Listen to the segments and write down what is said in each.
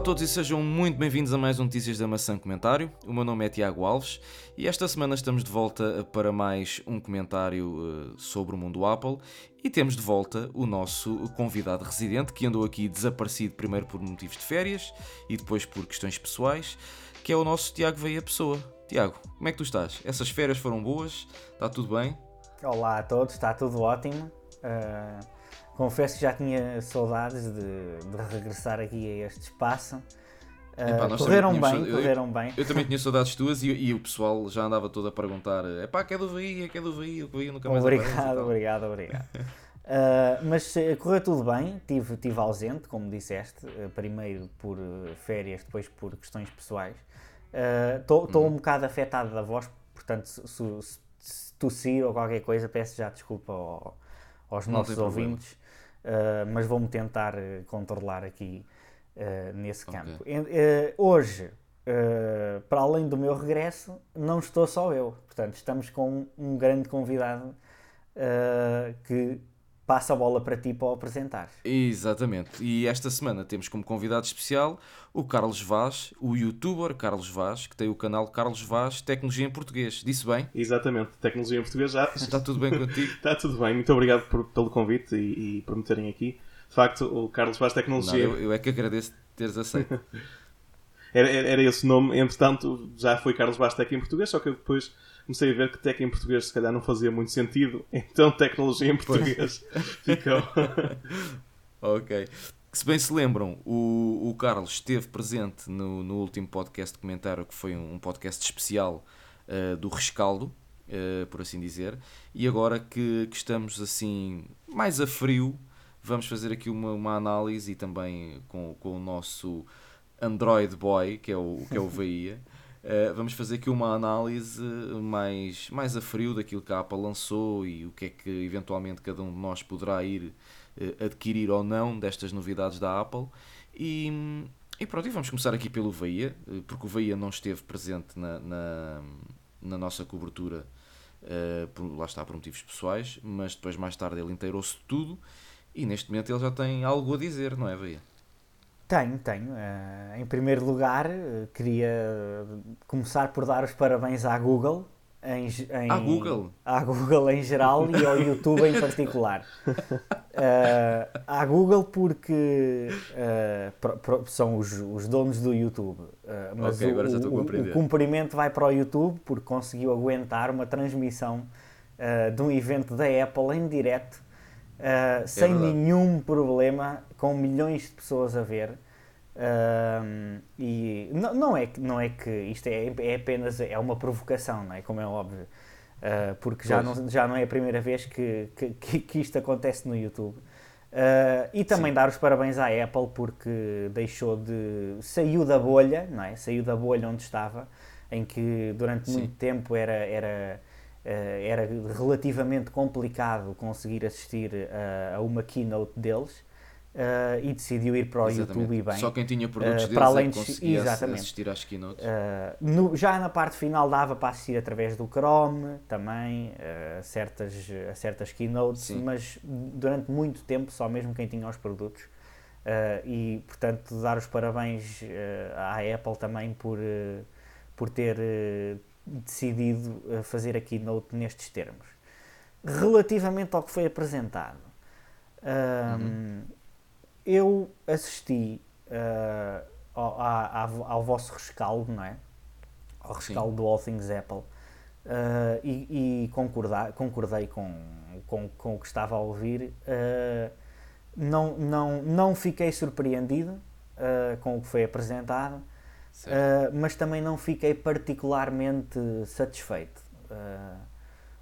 a todos e sejam muito bem-vindos a mais um Notícias da Maçã Comentário. O meu nome é Tiago Alves e esta semana estamos de volta para mais um comentário uh, sobre o mundo Apple e temos de volta o nosso convidado residente que andou aqui desaparecido primeiro por motivos de férias e depois por questões pessoais, que é o nosso Tiago Veia Pessoa. Tiago, como é que tu estás? Essas férias foram boas? Está tudo bem? Olá a todos, está tudo ótimo. Uh confesso que já tinha saudades de, de regressar aqui a este espaço. Uh, correram bem, eu, correram bem. Eu também tinha saudades tuas e, e, o pessoal já andava todo a perguntar: é pá, que é do VI, é que é do VI, o VI nunca mais Obrigado, obrigado, obrigado. uh, mas uh, correu tudo bem, tive, tive ausente, como disseste, uh, primeiro por férias, depois por questões pessoais. Estou uhum. um bocado afetado da voz, portanto, se, se, se tossir ou qualquer coisa, peço já desculpa ao, aos Não nossos ouvintes. Uh, mas vou-me tentar uh, controlar aqui uh, nesse campo. Okay. hoje, para além do meu regresso, não estou só eu. Portanto, estamos com um grande convidado que passa a bola para ti para o apresentar. Exatamente. E esta semana temos como convidado especial o Carlos Vaz, o youtuber Carlos Vaz, que tem o canal Carlos Vaz Tecnologia em Português. Disse bem? Exatamente, Tecnologia em Português já. Está tudo bem contigo? Está tudo bem, muito obrigado por, pelo convite e, e, por me terem aqui. De facto, o Carlos Vaz Tecnologia. Não, eu, eu, é que agradeço teres aceito. era, era, esse nome, entretanto, já foi Carlos Vaz Tec em Português, só que depois comecei a ver que tech em português se calhar não fazia muito sentido, então tecnologia em português ficou. ok. Se bem se lembram, o, o Carlos esteve presente no, no último podcast de comentário, que foi um podcast especial uh, do rescaldo, uh, por assim dizer, e agora que, que, estamos assim mais a frio, vamos fazer aqui uma, uma análise e também com, com o nosso Android Boy, que é o, que é o Veia. Uh, vamos fazer aqui uma análise mais, mais a frio daquilo que a Apple lançou e o que é que eventualmente cada um de nós poderá ir uh, adquirir ou não destas novidades da Apple. E, e pronto, e vamos começar aqui pelo Veia, eh, porque o Veia não esteve presente na, na, na nossa cobertura, uh, por, lá está, por motivos pessoais, mas depois mais tarde ele inteirou-se tudo e neste momento ele já tem algo a dizer, não é, Veia? Tenho, tenho. Uh, em primeiro lugar, uh, queria começar por dar os parabéns à Google. Em, em, à Google? À Google em geral e ao YouTube em particular. Uh, à Google porque pro, pro, são os, os, donos do YouTube. mas okay, o, o, o, cumprimento vai para o YouTube porque conseguiu aguentar uma transmissão de um evento da Apple em direto uh, sem nenhum problema, com milhões de pessoas a ver. Uh, e não, não, é, não é que isto é, é apenas é uma provocação, não é? Como é óbvio. Uh, porque já não, já não é a primeira vez que, que, que isto acontece no YouTube. Uh, e também Sim. dar os parabéns à Apple porque deixou de. saiu da bolha, não é? Saiu da bolha onde estava, em que durante Sim. muito tempo era, era Uh, era relativamente complicado conseguir assistir uh, a uma keynote deles uh, e decidiu ir para o exatamente. YouTube e bem. Só quem tinha produtos deles para além é de exatamente. assistir às keynotes. No, já na parte final dava para assistir através do Chrome também a certas, a certas keynotes, Sim. mas durante muito tempo só mesmo quem tinha os produtos. e portanto dar os parabéns à Apple também por, por ter decidido eh, fazer a keynote nestes termos. Relativamente ao que foi apresentado, um, uhum. Eu assisti uh, ao, ao, ao, vosso rescaldo, não é? Ao rescaldo Sim. do All Things Apple uh, e, e concordar, concordei com, com, com o que estava a ouvir. Uh, não, não, não fiquei surpreendido com o que foi apresentado mas também não fiquei particularmente satisfeito.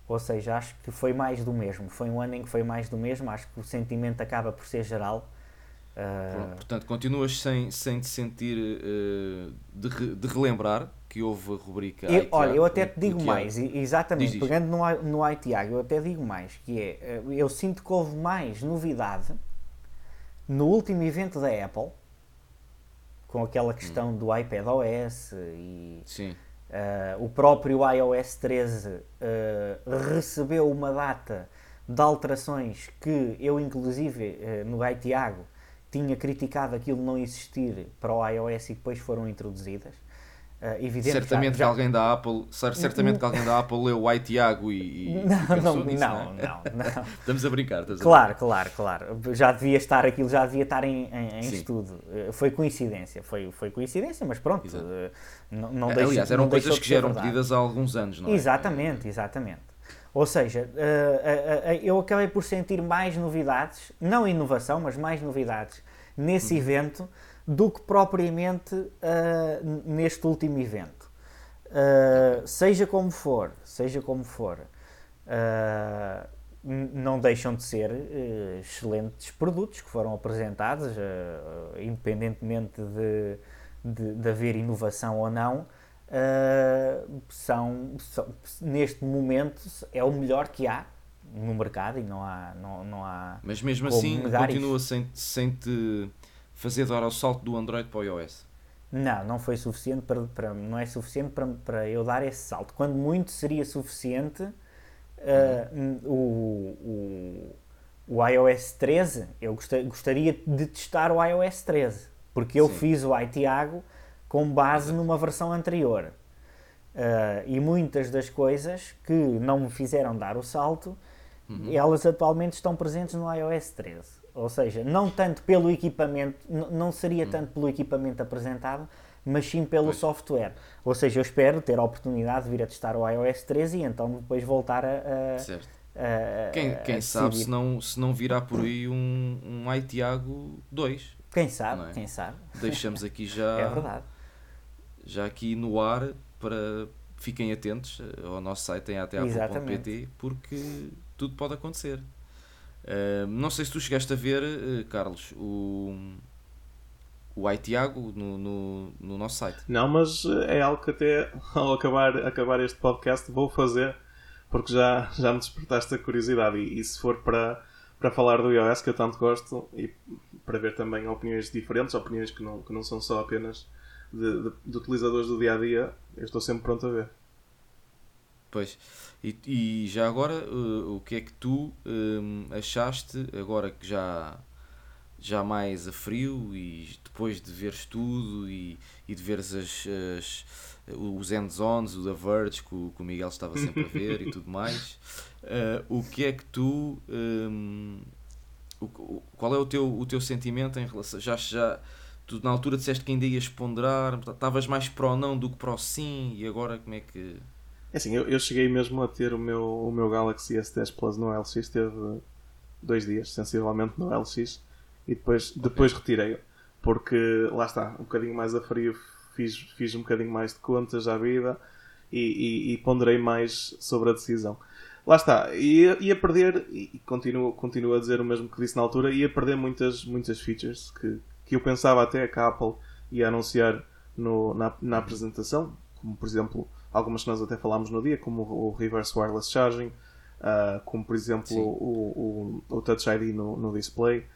Ou seja, acho que foi mais do mesmo. Foi um ano em que foi mais do mesmo. Acho que o sentimento acaba por ser geral. Uh... Portanto, continuas sem, sem te sentir de, de relembrar que houve a rubrica. Eu, olha, eu até te digo mais, exatamente, diz, diz. pegando no, no ITIAG, eu até digo mais, que é, eu sinto que houve mais novidade no último evento da Apple com aquela questão hum. do iPad OS e uh, o próprio iOS 13 uh, recebeu uma data de alterações que eu inclusive uh, no Gaitiago tinha criticado aquilo não existir para o iOS e depois foram introduzidas. Uh, evidente certamente já, já... que alguém da Apple certamente que alguém da Apple leu o Tiago e, e não, não, nisso, não, é? não, não, estamos a brincar estamos claro a brincar. claro claro já devia estar aquilo já devia estar em, em, em estudo uh, foi coincidência foi foi coincidência mas pronto uh, não, não aliás eram coisas que já eram pedidas há alguns anos não é? exatamente exatamente ou seja, eu acabei por sentir mais novidades, não inovação, mas mais novidades nesse uhum. evento do que propriamente uh, neste último evento. Uh, seja como for, seja como for, uh, não deixam de ser excelentes produtos que foram apresentados, independentemente de, de, de, haver inovação ou não. São, são, neste momento é o melhor que há no mercado e não há, não, não há mas mesmo assim continua sem, sem te fazer dar o salto do Android para o iOS? Não, não foi suficiente para, para não é suficiente para, para eu dar esse salto. Quando muito seria suficiente uh, o, o, o iOS 13, eu gostaria de testar o iOS 13, porque eu Sim. fiz o iTiago com base numa versão anterior. Uh, e muitas das coisas que não me fizeram dar o salto, uhum. elas atualmente estão presentes no iOS 13. Ou seja, não tanto pelo equipamento, não seria hum. tanto pelo equipamento apresentado, mas sim pelo pois. software. Ou seja, eu espero ter a oportunidade de vir a testar o iOS 13 e então depois voltar a. a certo. A, quem, quem sabe se não, se não virá por aí um, um iTiago 2. Quem sabe, é? quem sabe. Deixamos aqui já. é verdade. Já aqui no ar para fiquem atentos ao nosso site em ateapple.pt porque tudo pode acontecer não sei se tu chegaste a ver, uh, Carlos, o, o iTiago no, no, no, nosso site. Não, mas eh, é algo que até ao acabar, acabar este podcast vou fazer, porque já, já me despertaste a curiosidade. E, e se for para, para falar do iOS, que eu tanto gosto, e para ver também opiniões diferentes, opiniões que não, que não são só apenas de, de, de utilizadores do dia a dia, eu estou sempre pronto a ver. Pois. E, e já agora, uh, o que é que tu um, achaste, agora que já, já mais a frio e depois de veres tudo e, e de veres as, as, os end-zones, o da Verge, que o, que o Miguel estava sempre a ver e tudo mais, uh, o que é que tu. Um, o, qual é o teu, o teu sentimento em relação. Já, já, tu na altura disseste que ainda ias ponderar, estavas mais para o não do que para o sim, e agora como é que. É assim, eu, eu cheguei mesmo a ter o meu, o meu Galaxy S10 Plus no LX, teve dois dias, sensivelmente, no LX, e depois, okay. depois retirei-o, porque lá está, um bocadinho mais a frio, fiz, fiz um bocadinho mais de contas à vida e, e, e ponderei mais sobre a decisão. Lá está, ia, ia perder, e continuo, continuo a dizer o mesmo que disse na altura, ia perder muitas, muitas features que, que eu pensava até que a Apple ia anunciar no, na, na apresentação, como por exemplo algumas que nós até falámos no dia, como o Reverse Wireless Charging, uh, como por exemplo o, o, o, Touch ID no, no display.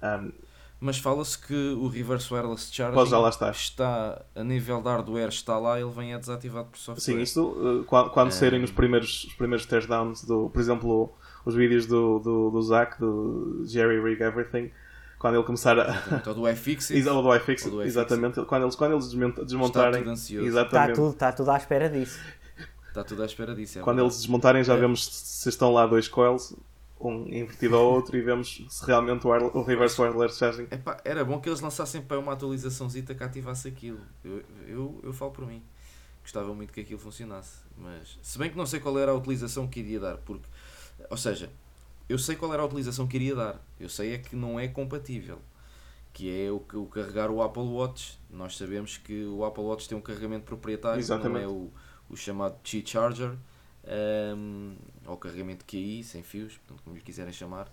Um, mas fala-se que o Reverse Wireless Charging está. está a nível de hardware, está lá, ele vem é desativado por software. Sim, isso uh, quando, quando é... saírem os primeiros, os primeiros testdowns, do, por exemplo, os vídeos do, do, do Zach, do Jerry Rig Everything, quando ele começar a. Ou do iFixit. Ou do do exatamente. Quando eles, quando eles desmontarem. Está tudo Exatamente. Está tudo, está tudo à espera disso. Está tudo à espera disso. É quando eles desmontarem, já é. vemos se estão lá dois coils, um invertido ao outro, e vemos se realmente o, o reverse wireless charging. Epá, era bom que eles lançassem para uma atualizaçãozita que ativasse aquilo. Eu, eu, eu falo por mim. Gostava muito que aquilo funcionasse. Mas, se bem que não sei qual era a utilização que iria dar, porque. Ou seja, eu sei qual era a utilização que iria dar. Eu sei é que não é compatível. Que é o, o carregar o Apple Watch. Nós sabemos que o Apple Watch tem um carregamento proprietário, Exatamente. não é o, o chamado Qi Charger, um, ou carregamento QI, sem fios, portanto, como lhe quiserem chamar.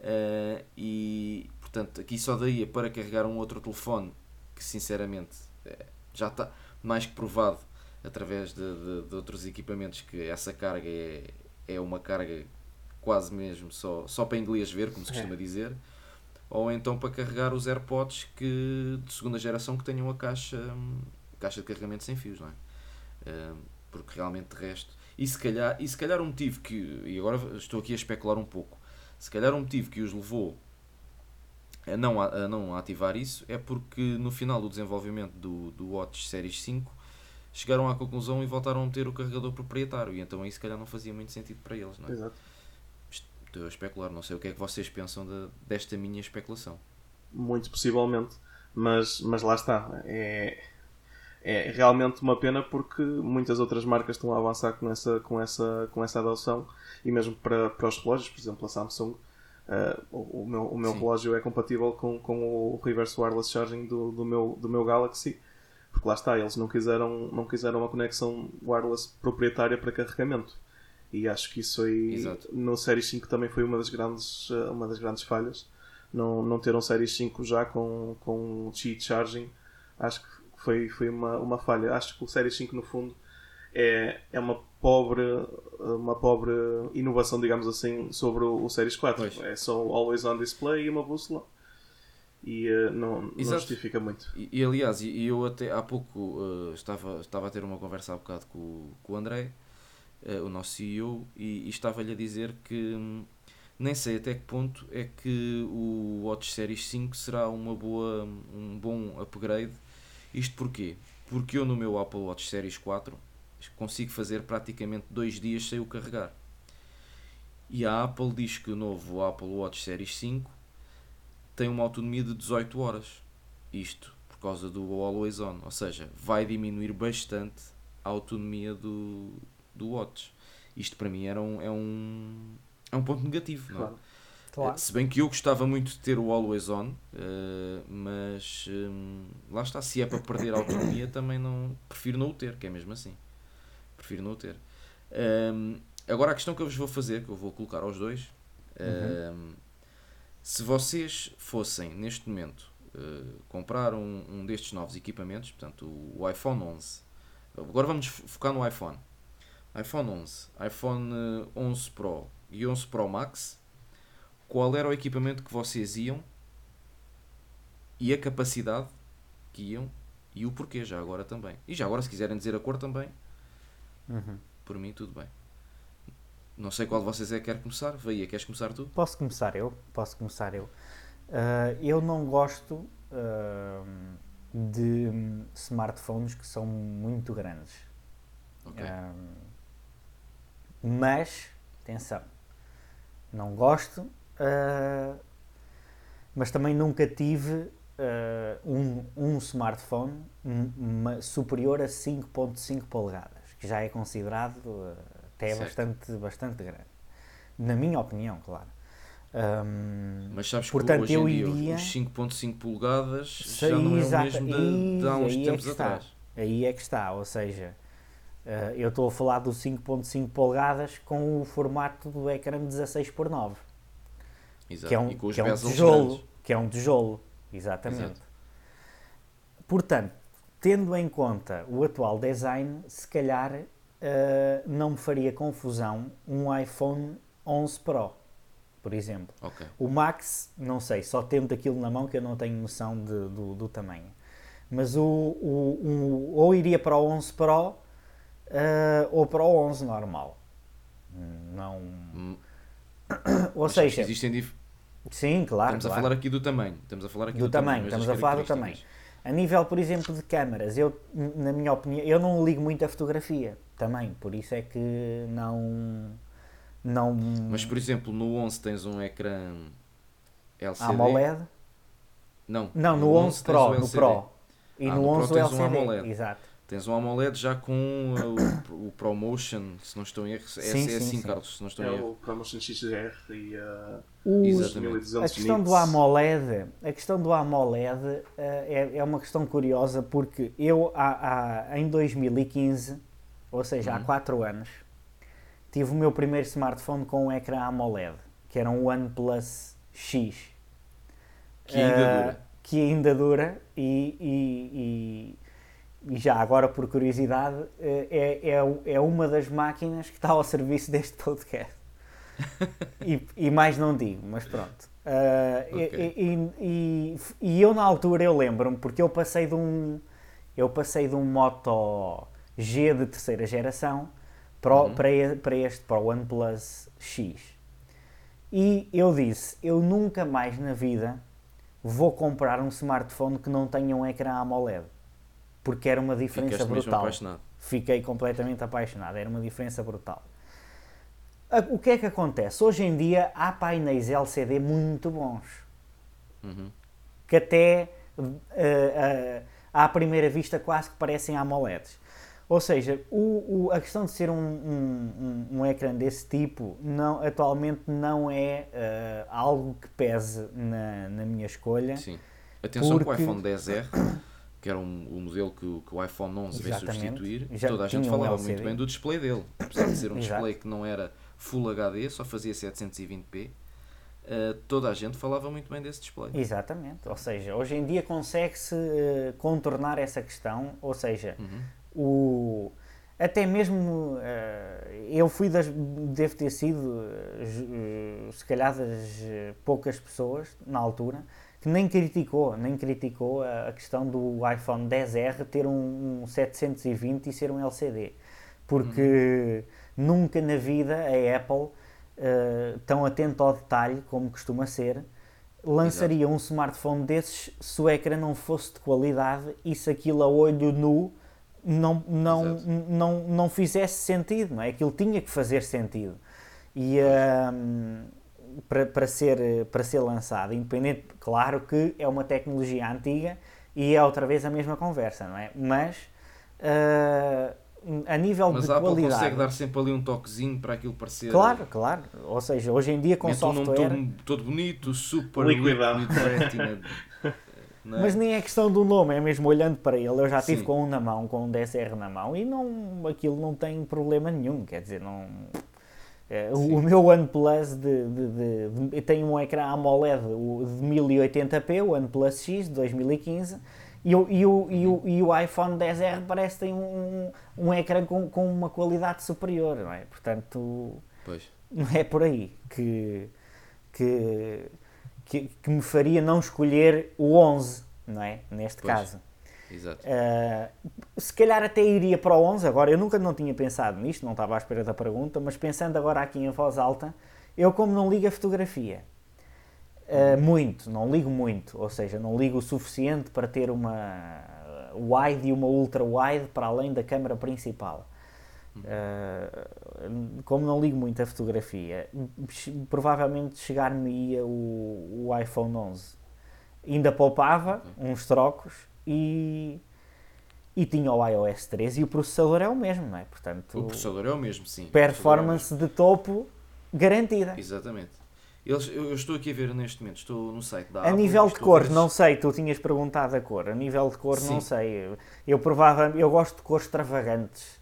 Uh, e portanto, aqui só daria para carregar um outro telefone que, sinceramente, é, já está mais que provado através de, de, de outros equipamentos que essa carga é, é uma carga quase mesmo só, só para inglês ver, como se costuma é. dizer, ou então para carregar os AirPods que, de segunda geração que tenham a caixa, caixa de carregamento sem fios, não é? porque realmente de resto. E se calhar, e se calhar um motivo que. E agora estou aqui a especular um pouco. Se calhar um motivo que os levou a não, a não ativar isso é porque no final do desenvolvimento do, do Watch Series 5 chegaram à conclusão e voltaram a meter o carregador proprietário e então aí se calhar não fazia muito sentido para eles, não é? Exato. Estou a especular, não sei o que é que vocês pensam de, desta minha especulação. Muito possivelmente, mas, mas lá está. É, é realmente uma pena porque muitas outras marcas estão a avançar com essa, com essa, com essa adoção e mesmo para, para os relógios, por exemplo, a Samsung. Uh, o, o, meu, o meu relógio é compatível com, com o reverse wireless charging do, do, meu, do meu Galaxy porque lá está, eles não quiseram, não quiseram uma conexão wireless proprietária para carregamento. E acho que isso aí Exato. no Series 5 também foi uma das grandes, eh, uma das grandes falhas. Não, não ter um Series 5 já com, com Qi Charging, acho que foi, foi uma, uma falha. Acho que o Series 5 no fundo é, é uma pobre uma pobre inovação, digamos assim, sobre o, o Series 4. Pois. É só Always On Display e uma bússola e uh, não, não justifica muito. E, e aliás, e, eu até há pouco uh, estava, estava a ter uma conversa há bocado com, com o André, uh, o nosso CEO, e, e estava-lhe a dizer que hum, nem sei até que ponto é que o Watch Series 5 será uma boa, um bom upgrade. Isto porquê? Porque eu no meu Apple Watch Series 4 consigo fazer praticamente dois dias sem o carregar. E a Apple diz que o novo Apple Watch Series 5 tem uma autonomia de 18 horas. Isto por causa do Always On. Ou seja, vai diminuir bastante a autonomia do, do Watch. Isto para mim era um, é, um, é um ponto negativo. Claro. Não é? Claro. Se bem que eu gostava muito de ter o Always On, uh, mas um, lá está, se é para perder a autonomia, também não prefiro não o ter, que é mesmo assim. Prefiro não o ter. Um, agora a questão que eu vos vou fazer, que eu vou colocar aos dois, uhum. um, se vocês fossem, neste momento, uh, comprar um, um, destes novos equipamentos, portanto, o, o, iPhone 11, agora vamos focar no iPhone. iPhone 11, iPhone 11 Pro e 11 Pro Max, qual era o equipamento que vocês iam e a capacidade que iam e o porquê já agora também. E já agora, se quiserem dizer a cor também, uhum. por mim, tudo bem. Não sei qual de vocês é que quer começar. Veia, queres começar tu? Posso começar eu? Posso começar eu. Uh, eu não gosto uh, de smartphones que são muito grandes. Okay. Uh, mas, atenção, não gosto, mas também nunca tive um, um smartphone superior a 5.5 polegadas, que já é considerado até é bastante, bastante grande. Na minha opinião, claro. Um, Mas sabes portanto, que hoje eu em dia, os 5.5 polegadas sei, já não é o mesmo de, de há uns é tempos é atrás. Aí é que está, ou seja, uh, eu estou a falar do 5.5 polegadas com o formato do ecrã 16 por 9 Exato. que é um, que é um tijolo, grandes. que é um tijolo, exatamente. Exato. Portanto, tendo em conta o atual design, se calhar uh, não me faria confusão um iPhone 11 Pro, por exemplo. Okay. O Max, não sei, só tendo aquilo na mão que eu não tenho noção de, do, do, tamanho. Mas o, o, o, ou iria para o 11 Pro uh, ou para o 11 normal. Não. Hum. ou Mas seja. Existem dif... Sim, claro. Estamos claro. a falar aqui do tamanho. Estamos a falar aqui do, do tamanho. tamanho estamos a falar do tamanho. A nível, por exemplo, de câmaras, eu, na minha opinião, eu não ligo muito a fotografia também, por isso é que não. não Mas, por exemplo, no 11 tens um ecrã LCD. AMOLED? Não. Não, no, no 11 Pro, no Pro. E ah, no, no 11 Pro LCD, um AMOLED. exato. Tens um AMOLED já com o, o ProMotion, se não estou em erro. É, sim, é, sim, assim, sim. Carlos, se não estou é em erro. o ProMotion XR e uh, Os, a questão do AMOLED, a questão do AMOLED uh, é, é uma questão curiosa porque eu há, há, em 2015, ou seja, uhum. há 4 anos, tive o meu primeiro smartphone com um ecrã AMOLED, que era um OnePlus X. Que ainda uh, dura. Que ainda dura e, e, e, e, já agora por curiosidade é, é, é uma das máquinas que está ao serviço deste podcast. e, e, mais não digo, mas pronto. Uh, okay. e, e, e, eu na altura eu lembro-me porque eu passei de um eu passei de um Moto G de terceira geração para, uhum. para, para este para o OnePlus X e eu disse eu nunca mais na vida vou comprar um smartphone que não tenha um ecrã AMOLED. Porque era uma diferença Ficaste brutal. Fiquei completamente apaixonado, era uma diferença brutal. O que é que acontece? Hoje em dia há painéis LCD muito bons, Uhum. que até eh, eh, à primeira vista quase que parecem AMOLEDs. Ou seja, o- o- a questão de ser um, um, um- um ecrã desse tipo não, atualmente não é eh, algo que pese na, na minha escolha. Sim. Atenção que o Porque- iPhone 10R, que era um, o modelo que, o- que o iPhone 11 veio Exatamente. substituir, Já toda a gente um falava LCD. muito bem do display dele. Apesar de ser um display que não era Full HD, só fazia 720p, eh, toda a gente falava muito bem desse display. Exatamente. Ou seja, hoje em dia consegue-se eh, contornar essa questão, ou seja, Uhum. o até mesmo eh, eu fui das devo ter sido se calhar das poucas pessoas na altura que nem criticou nem criticou a, a questão do iPhone 10R ter um, um 720 e ser um LCD porque nunca na vida a Apple eh, tão atenta ao detalhe como costuma ser lançaria um smartphone desses se o ecrã não fosse de qualidade e se aquilo a olho nu não, não, Exato. não, não fizesse sentido, não é? Aquilo tinha que fazer sentido. E para, para, ser, para ser lançado, independente, claro que é uma tecnologia antiga e é outra vez a mesma conversa, não é? Mas ah, a nível Mas de a Apple qualidade. consegue dar sempre ali um toquezinho para aquilo parecer. Claro, claro. Ou seja, hoje em dia com Mete um nome software. todo, todo bonito, super Liquidado. é? Mas nem é questão do nome, é mesmo olhando para ele. Eu já tive Sim. com um na mão, com um 10R na mão, e não, aquilo não tem problema nenhum. Quer dizer, não. É, o, Sim. o meu OnePlus de, de, de, de- tem um ecrã AMOLED de 1080p, o OnePlus X de 2015, e o, e o, e o, e o iPhone 10R parece que tem um, um ecrã com, com uma qualidade superior, não é? Portanto, Pois. não é por aí que, que, que, que me faria não escolher o 11, não é? Neste Pois. caso. Exato. Uh, se calhar até iria para o 11, agora eu nunca não tinha pensado nisto, não estava à espera da pergunta, mas pensando agora aqui em voz alta, eu como não ligo a fotografia, uh, muito, não ligo muito, ou seja, não ligo o suficiente para ter uma wide e uma ultra wide para além da câmara principal. Uh, como não ligo muito a fotografia, provavelmente chegar-me-ia o, o iPhone 11. Ainda poupava uns trocos e, e tinha o iOS 13 e o processador é o mesmo, não é? Portanto, O processador é o mesmo, sim. Performance de topo garantida. é mesmo. Exatamente. Eles, eu, eu estou aqui a ver neste momento, estou no site da A Apple. nível de ver não sei, tu tinhas perguntado a cor. A nível de cor, não Sim. sei. Eu, provavelmente eu gosto de cores extravagantes.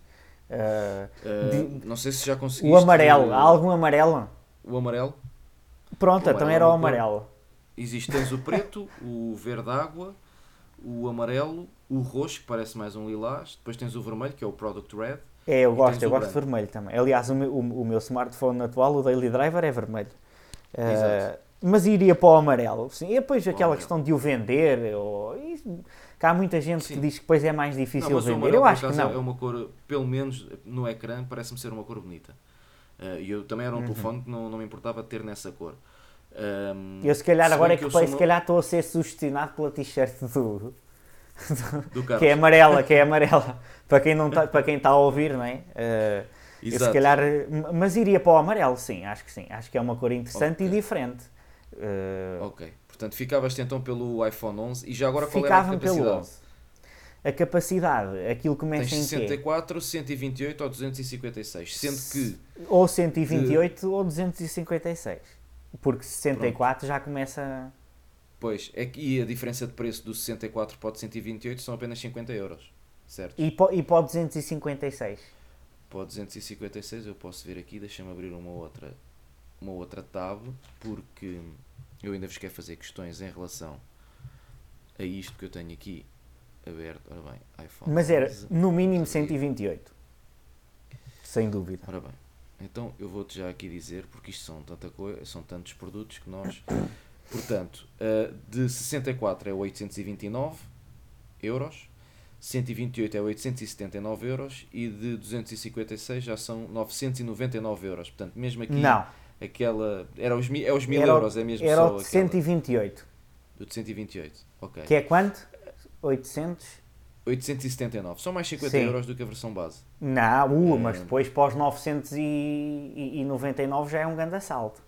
Uh, Uh, de- não sei se já conseguiste. o amarelo, uh, há algum amarelo? O amarelo. Pronto, o então amarelo era o é cor. amarelo. Existe, tens o preto, o verde água, o amarelo, o roxo, que parece mais um lilás. Depois tens o vermelho, que é o Product Red. É, eu gosto, eu gosto de vermelho também. Aliás, o meu, o, o meu smartphone atual, o Daily Driver, é vermelho. Uh, Exato. mas iria para o amarelo. Sim, e depois aquela amarelo. questão de o vender. Ou, que há muita gente que Sim. diz que depois é mais Não, difícil mas o vender. amarelo, Eu acho que não. é uma cor, pelo menos no ecrã, parece-me ser uma cor bonita. Uh, E eu também era um Uhum. telefone que não, não me importava ter nessa cor. Um, Eu se calhar agora é que, sou se calhar estou a ser sugestionado pela t-shirt do, do Carlos. que é amarela, que é amarela. para quem não tá, para quem está a ouvir, não é? Uh, eu se calhar, mas iria para o amarelo, sim, acho que sim. Acho que é uma cor interessante Ok. e diferente. Uh, Ok, portanto ficavas então pelo iPhone 11 e já agora qual era a Ficava-me pelo capacidade? 11. A capacidade, aquilo começa Tens em quê? 64, 128 ou 256, sendo que Ou 128 ou 256. Porque 64 já começa. Pois, é que e a diferença de preço do 64 para o de 128 são apenas 50 euros, certo? E para, e para o 256. Para o 256 eu posso ver aqui, deixa-me abrir uma outra, uma outra tab, porque eu ainda vos quero fazer questões em relação a isto que eu tenho aqui aberto. Ora bem, iPhone Mas era 11. no mínimo Sim. 128. Sem dúvida. Ora bem, então eu vou-te já aqui dizer, porque isto são, tanta coisa, são tantos produtos que nós. Portanto, uh, de 64 é 829 euros, 128 é 879 euros e de 256 já são 999 euros. Portanto, mesmo aqui, Não, aquela. Era os, é os 1000 era, o- euros, é mesmo era só o de aquela. 128. Do de 128, ok. Que é quanto? 800? 879. São mais 50 Sim. euros do que a versão base. Não, uh, É. mas depois os 999 já é um grande assalto.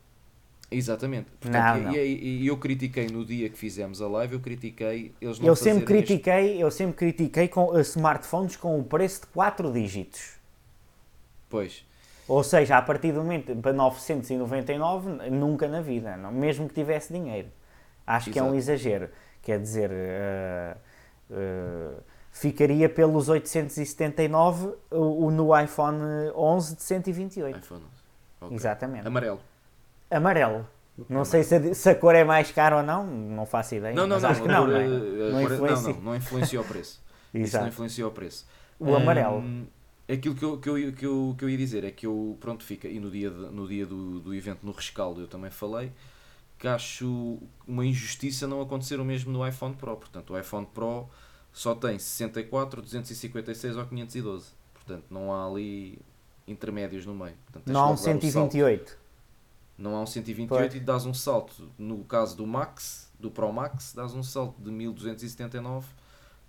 Exatamente. Não, Portanto, não. E, e- e eu critiquei no dia que fizemos a live, eu critiquei eles não Eu sempre fazerem este- critiquei, eu sempre critiquei com uh, smartphones com o preço de 4 dígitos. Pois, Ou seja, a partir do momento para 999, n- nunca na vida, não, mesmo que tivesse dinheiro. Acho que é um Exato. exagero. Quer dizer, uh, uh, ficaria pelos 879 o, o no iPhone 11 de 128. iPhone 11. Ok. Exatamente. Amarelo. Amarelo. Não sei se a, se a cor é mais cara ou não, não faço ideia. Não, não, não. acho que não, a não, é? eh, Não cor- não, influencia. não, não influencia o preço. Isso não influencia o preço. O amarelo. Hum, aquilo que eu, que, eu, que, eu, que eu ia dizer é que eu, pronto, fica, e no dia, de- no dia do, do evento no Rescaldo eu também falei, que acho uma injustiça não acontecer o mesmo no iPhone Pro. Portanto, o iPhone Pro só tem 64, 256 ou 512. Portanto, não há ali intermédios no meio. Portanto, Não há um logo dar o salto. 128. Não há um 128 Pois. e dás um salto, no caso do Max, do Pro Max, dás um salto de 1279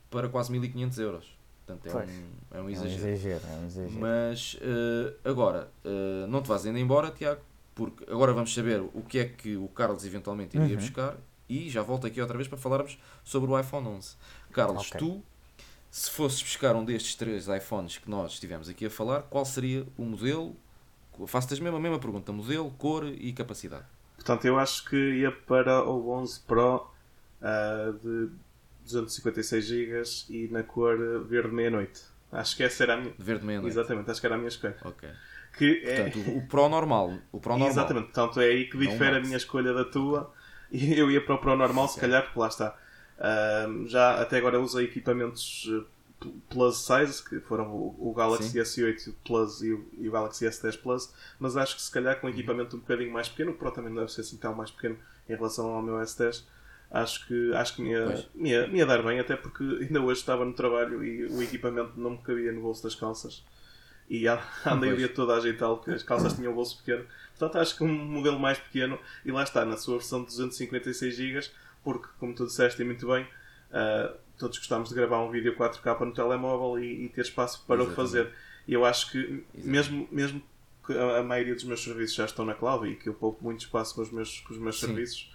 para quase 1500 euros. Portanto, é Pois. um, é um É um exagero. exagero, é um exagero. Mas eh, agora, eh, não te vás ainda embora, Tiago, porque agora vamos saber o que é que o Carlos eventualmente iria Uhum. buscar e já volto aqui outra vez para falarmos sobre o iPhone 11. Carlos, Ok. tu, se fosses buscar um destes três iPhones que nós estivemos aqui a falar, qual seria o modelo? Faço-te a mesma, a mesma pergunta: modelo, cor e capacidade. Portanto, eu acho que ia para o 11 Pro ah, de 256 GB e na cor verde meia-noite. Acho que essa era a minha. De verde meia-noite. Exatamente, acho que era a minha escolha. Ok. Que é... Portanto, o Pro normal. O Pro normal. Exatamente, portanto é aí que difere a minha escolha da tua. E eu ia para o Pro normal, se calhar, porque lá está. Ahm, já até agora usei equipamentos eh, pl- plus size, que foram o, o Galaxy Sim. S8 Plus e o, e o Galaxy S10 Plus, mas acho que se calhar Uhum. com um equipamento um bocadinho mais pequeno, o Pro também não deve ser assim tão mais pequeno em relação ao meu S10. Acho que, acho que me, ia, me, ia, me ia dar bem, até porque ainda hoje estava no trabalho e o equipamento não me cabia no bolso das calças. E andei o dia todo a ajeitá-lo, porque as calças tinham o bolso pequeno. Portanto, acho que um modelo mais pequeno, e lá está, na sua versão de 256 GB, porque, como tu disseste e muito bem, ah, todos gostamos de gravar um vídeo 4K no telemóvel e, e ter espaço para o Exatamente. fazer. E eu acho que, Exatamente. mesmo, mesmo que a, a maioria dos meus serviços já estão na cloud e que eu poupo muito espaço com os meus, com os meus Sim. serviços,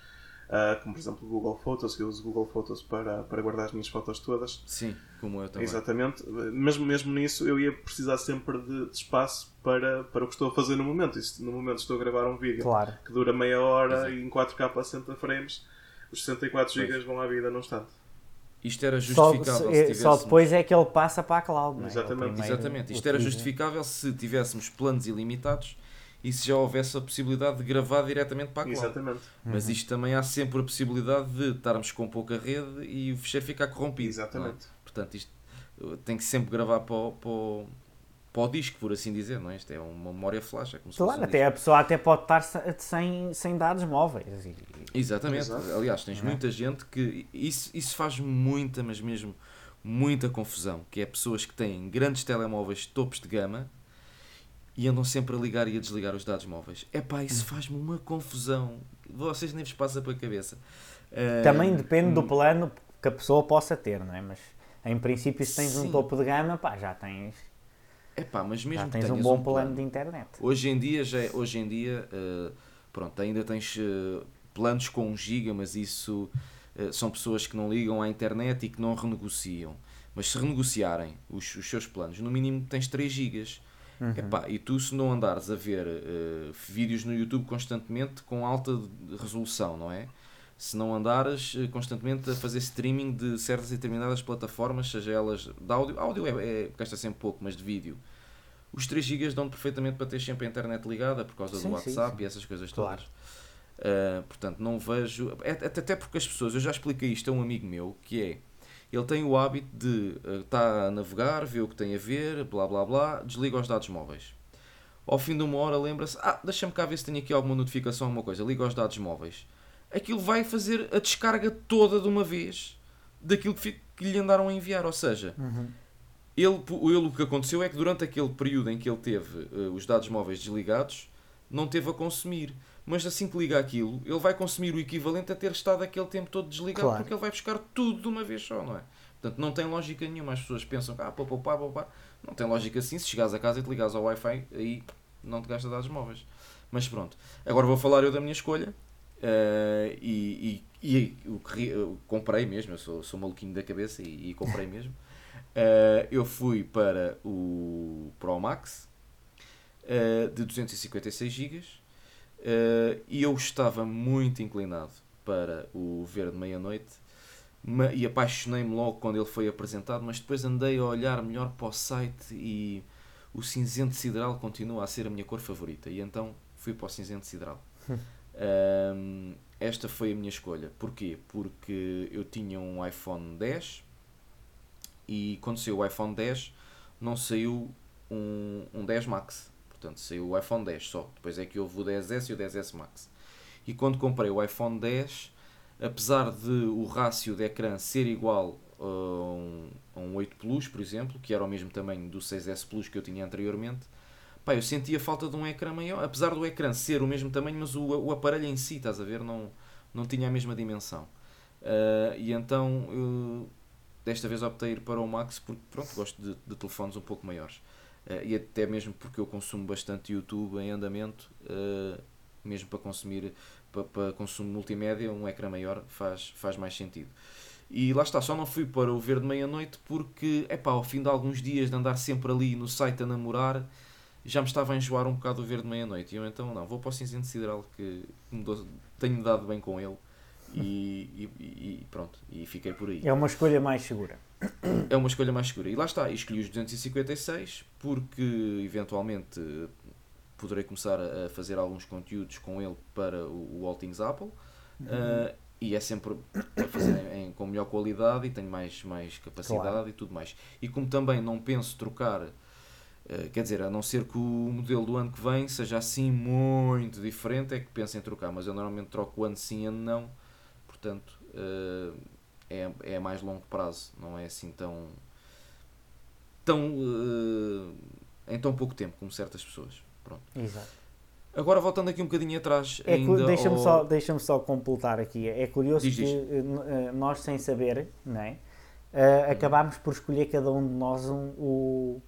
ah, como por exemplo o Google Photos, que eu uso Google Photos para, para guardar as minhas fotos todas, Sim, como eu também. Exatamente. Mesmo, mesmo nisso, eu ia precisar sempre de, de espaço para, para o que estou a fazer no momento. E se no momento estou a gravar um vídeo Claro. que dura meia hora Exato. e em 4K a 60 frames, os 64 GB vão à vida num instante. Isto era Só, justificável se só tivéssemos... depois é que ele passa para a cloud. não é? Exatamente. Primeiro Exatamente, isto era justificável se tivéssemos planos ilimitados e se já houvesse a possibilidade de gravar diretamente para a cloud. Exatamente. Mas isto também há sempre a possibilidade de estarmos com pouca rede e o fecheiro ficar corrompido. Exatamente. não é? Portanto, isto uh, tem que sempre gravar para o, para, o, para o disco, por assim dizer, não é? Isto é uma memória flash, é como se fosse Claro, um até a pessoa até pode estar se- sem, sem dados móveis. E- Exatamente. Exato. Aliás, tens é? muita gente que. Isso, isso faz muita, mas mesmo muita confusão. Que é pessoas que têm grandes telemóveis topos de gama e andam sempre a ligar e a desligar os dados móveis. Epá, Hum. isso faz-me uma confusão. Vocês nem vos passa pela cabeça. Ah, Também depende hum. do plano que a pessoa possa ter, não é? Mas em princípio, se tens Sim. um topo de gama, pá, já tens, Epá, mas mesmo já tens um bom plano de internet. Hoje em dia, já é- hoje em dia eh, pronto, ainda tens eh, planos com 1 giga, mas isso eh, são pessoas que não ligam à internet e que não renegociam. Mas se renegociarem os, os seus planos, no mínimo tens 3 gigas. Uhum. Epá, e tu se não andares a ver vídeos no YouTube constantemente com alta resolução, não é? Se não andares eh, constantemente a fazer streaming de certas e determinadas plataformas, seja elas de áudio, áudio é, é gasta sempre pouco, mas de vídeo, os 3 GB dão perfeitamente para ter sempre a internet ligada por causa Sim, do sim, WhatsApp sim. e essas coisas Claro. todas. Uh, portanto, não vejo. é- Até até porque as pessoas, eu já expliquei isto a um amigo meu, que é. Ele tem o hábito de estar a navegar, ver o que tem a ver, blá blá blá, desliga os dados móveis. Ao fim de uma hora lembra-se, ah, deixa-me cá ver se tenho aqui alguma notificação, alguma coisa, liga os dados móveis. Aquilo vai fazer a descarga toda de uma vez daquilo que, que lhe andaram a enviar. Ou seja, Uhum. ele, ele o que aconteceu é que durante aquele período em que ele teve eh, os dados móveis desligados, não teve a consumir. Mas assim que liga aquilo, ele vai consumir o equivalente a ter estado aquele tempo todo desligado, Claro. porque ele vai buscar tudo de uma vez só, não é? Portanto, não tem lógica nenhuma. As pessoas pensam que, ah, pá, pá, pá, pá. Não tem lógica assim. Se chegares a casa e te ligares ao Wi-Fi, aí não te gasta dados móveis. Mas pronto. Agora vou falar eu da minha escolha. Eh, e, e, e o que comprei mesmo. Eu sou, sou maluquinho da cabeça e, e comprei mesmo. Eh, eu fui para o Pro Max eh, de 256 GB e eu estava muito inclinado para o Verde Meia-Noite e apaixonei-me logo quando ele foi apresentado, mas depois andei a olhar melhor para o site e o cinzento sideral continua a ser a minha cor favorita e então fui para o cinzento sideral. Ahm, esta foi a minha escolha. Porquê? Porque eu tinha um iPhone 10 e quando saiu o iPhone 10 não saiu um, um 10 Max. Portanto, saiu o iPhone 10 só. Depois é que houve o 10S e o 10S Max. E quando comprei o iPhone 10, apesar de o rácio de ecrã ser igual a um, a um 8 Plus, por exemplo, que era o mesmo tamanho do 6S Plus que eu tinha anteriormente, pá, eu sentia falta de um ecrã maior. Apesar do ecrã ser o mesmo tamanho, mas o, o aparelho em si, estás a ver, não, não tinha a mesma dimensão. Ah, e então, eu, desta vez optei ir para o Max porque, pronto, gosto de, de telefones um pouco maiores. Ah, e até mesmo porque eu consumo bastante YouTube em andamento, ah, mesmo para consumir para, para consumo multimédia, um ecrã maior faz, faz mais sentido. E lá está, só não fui para o verde meia-noite porque, é pá, ao fim de alguns dias de andar sempre ali no site a namorar, já me estava a enjoar um bocado o verde meia-noite. E eu então, não, vou para o cinzento sideral que me dou- tenho dado bem com ele. E, e- e pronto, e fiquei por aí. É uma escolha mais segura. É uma escolha mais segura. E lá está, e escolhi os 256 porque eventualmente poderei começar a fazer alguns conteúdos com ele para o, o All Things Apple. Ah, e é sempre a fazer em, em- com melhor qualidade e tenho mais, mais capacidade Claro. e tudo mais. E como também não penso trocar, eh, quer dizer, a não ser que o modelo do ano que vem seja assim muito diferente, é que penso em trocar, mas eu normalmente troco ano sim, ano não, portanto eh, é, é a mais longo prazo, não é assim tão. tão. eh, em tão pouco tempo como certas pessoas. Pronto. Exato. Agora voltando aqui um bocadinho atrás, É ainda Deixa-me ao- só, deixa só completar aqui. É curioso Diz, que diz. nós, sem saber, não é? Eh, acabámos por escolher cada um de nós um, o-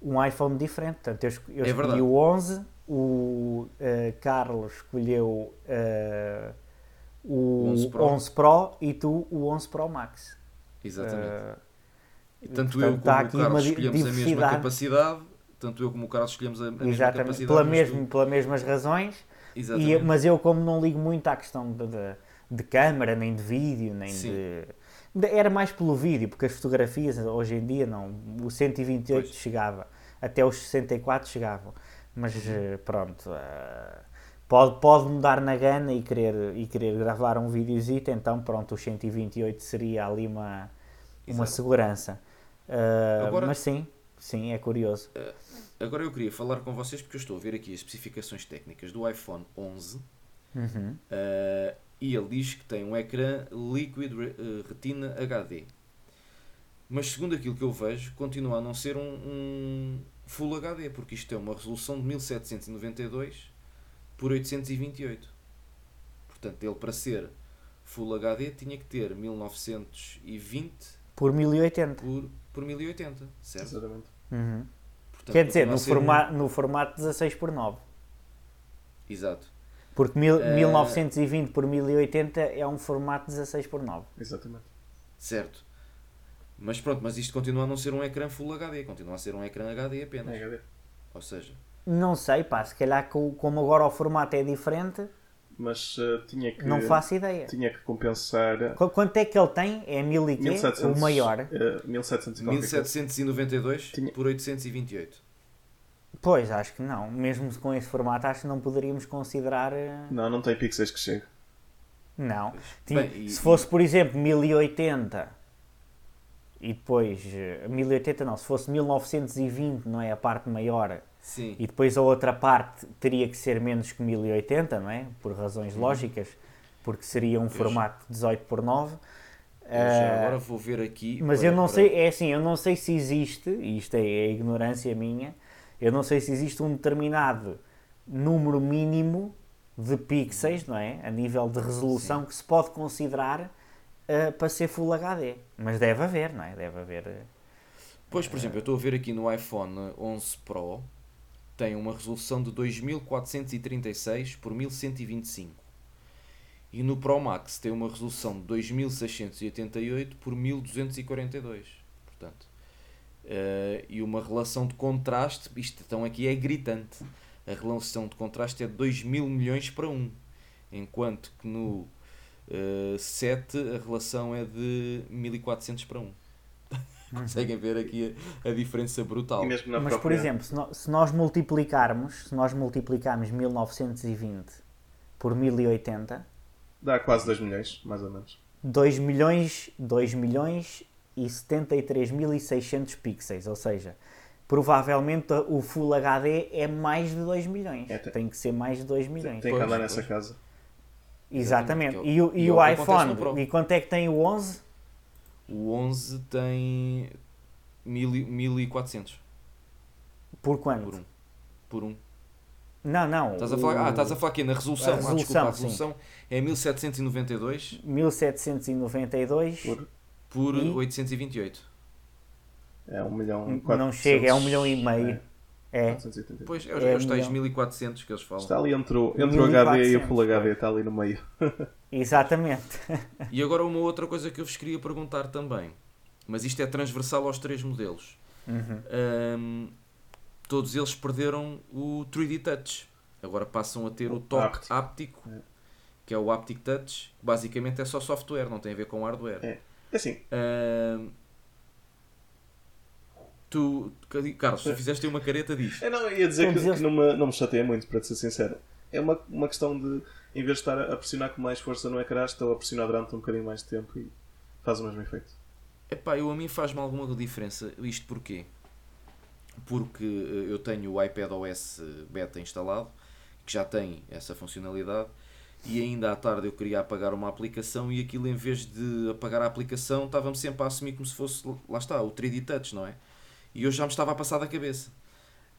um iPhone diferente. Portanto, eu, É escolhi verdade. o 11, o eh, Carlos escolheu eh, o 11 Pro. 11 Pro e tu o 11 Pro Max. Exatamente. Eh, Tanto portanto, eu como aqui o Carlos escolhemos a mesma capacidade, tanto eu como o Carlos escolhemos a, a mesma capacidade. pela mesmo, pelas mesmas razões. E, mas eu, como não ligo muito à questão de, de, de câmara, nem de vídeo, nem Sim. de- Era mais pelo vídeo, porque as fotografias hoje em dia não. O 128 Pois. chegava, até os 64 chegavam. Mas Uhum. eh, pronto. eh, pode, pode mudar na gana e querer, e querer gravar um videozito, então pronto, os 128 seria ali uma, uma segurança. Eh, Agora- Mas sim, sim, é curioso. Agora eu queria falar com vocês porque eu estou a ver aqui as especificações técnicas do iPhone 11 Uhum. eh, e ele diz que tem um ecrã Liquid eh, Retina HD. Mas segundo aquilo que eu vejo, continua a não ser um, um Full HD, porque isto é uma resolução de 1792 por 828. Portanto, ele para ser Full HD tinha que ter 1920 Por 1080. por, por 1080, certo? Exatamente. Uhum. Portanto, Quer dizer, no, ser um- forma, no formato 16 por 9. Exato. Porque mil, Eh, 1920 por 1080 é um formato 16 por 9. Exatamente. Certo. Mas pronto, mas isto continua a não ser um ecrã Full HD, continua a ser um ecrã HD apenas. HD. Ou seja, Não sei, pá, se calhar co- como agora o formato é diferente, Mas eh, tinha que. não faço ideia. Tinha que compensar. Qu- Quanto é que ele tem? É 1000 e quê? 1700, O maior? eh, 1700 qualquer coisa. 1792 Tinha- por 828. Pois, acho que não. Mesmo com esse formato, acho que não poderíamos considerar. eh, Não, não tem pixels que chegue. Não. Tinha- Bem, e- se fosse, por exemplo, 1080 e depois. eh, 1080 não, se fosse 1920, não é? A parte maior. Sim. E depois a outra parte teria que ser menos que 1080, não é? Por razões lógicas, porque seria um formato 18 por 9. Eu já Ah, agora vou ver aqui. mas para- eu não para- sei, é assim, eu não sei se existe, e isto é, é ignorância minha, eu não sei se existe um determinado número mínimo de pixels, não é? A nível de resolução Sim. que se pode considerar uh, para ser Full HD. Mas deve haver, não é? Deve haver. Uh, pois, por exemplo, eu estou a ver aqui no iPhone 11 Pro tem uma resolução de 2436 por 1125. E no Pro Max tem uma resolução de 2688 por 1242. Portanto, uh, e uma relação de contraste, isto então aqui é gritante a relação de contraste é de 2 mil milhões para 1, enquanto que no uh, 7 a relação é de 1400 para 1. Uhum. Conseguem ver aqui a, a diferença brutal. Mas, própria... por exemplo, se, no, se, nós multiplicarmos, se nós multiplicarmos 1920 por 1080, dá quase 2 milhões, mais ou menos. 2 milhões, 2 milhões e 73.600 pixels, ou seja, provavelmente o Full HD é mais de 2 milhões. É, tem que ser mais de 2 milhões. Tem que andar nessa casa. Exatamente. E, o, e, e o iPhone? E quanto é que tem o 11? O 11 tem 1400. Por quanto? Por um. Por um. Não, não. Estás a falar, ah, estás a falar aqui na resolução. A resolução, ah, desculpa, a resolução é 1792. 1792 por, por e... 828. É um milhão. Não chega, é um milhão e meio. É. é. Pois, é os, é, é os tais 1400 que eles falam. Está ali entre o, entre o HD e o Full HD, está ali no meio. Exatamente. e agora uma outra coisa que eu vos queria perguntar também, mas isto é transversal aos três modelos. Uhum. Um, todos eles perderam o 3D Touch. Agora passam a ter o, o toque áptico, áptico é. que é o Haptic Touch. Basicamente é só software, não tem a ver com hardware. É assim. Um, Tu, Carlos, tu fizeste uma careta disto. Eu não, ia dizer que, que, não, me, não me chateia muito, para te ser sincero. É uma, uma questão de, em vez de estar a pressionar com mais força no ecrã, estou a pressionar durante um bocadinho mais de tempo e faz o mesmo efeito. Epá, eu a mim faz-me alguma diferença. Isto porquê? Porque eh, eu tenho o iPad OS beta instalado, que já tem essa funcionalidade, e ainda à tarde eu queria apagar uma aplicação e aquilo em vez de apagar a aplicação estava-me sempre a assumir como se fosse, lá está, o 3D Touch, não é? E eu já me estava a passar da cabeça.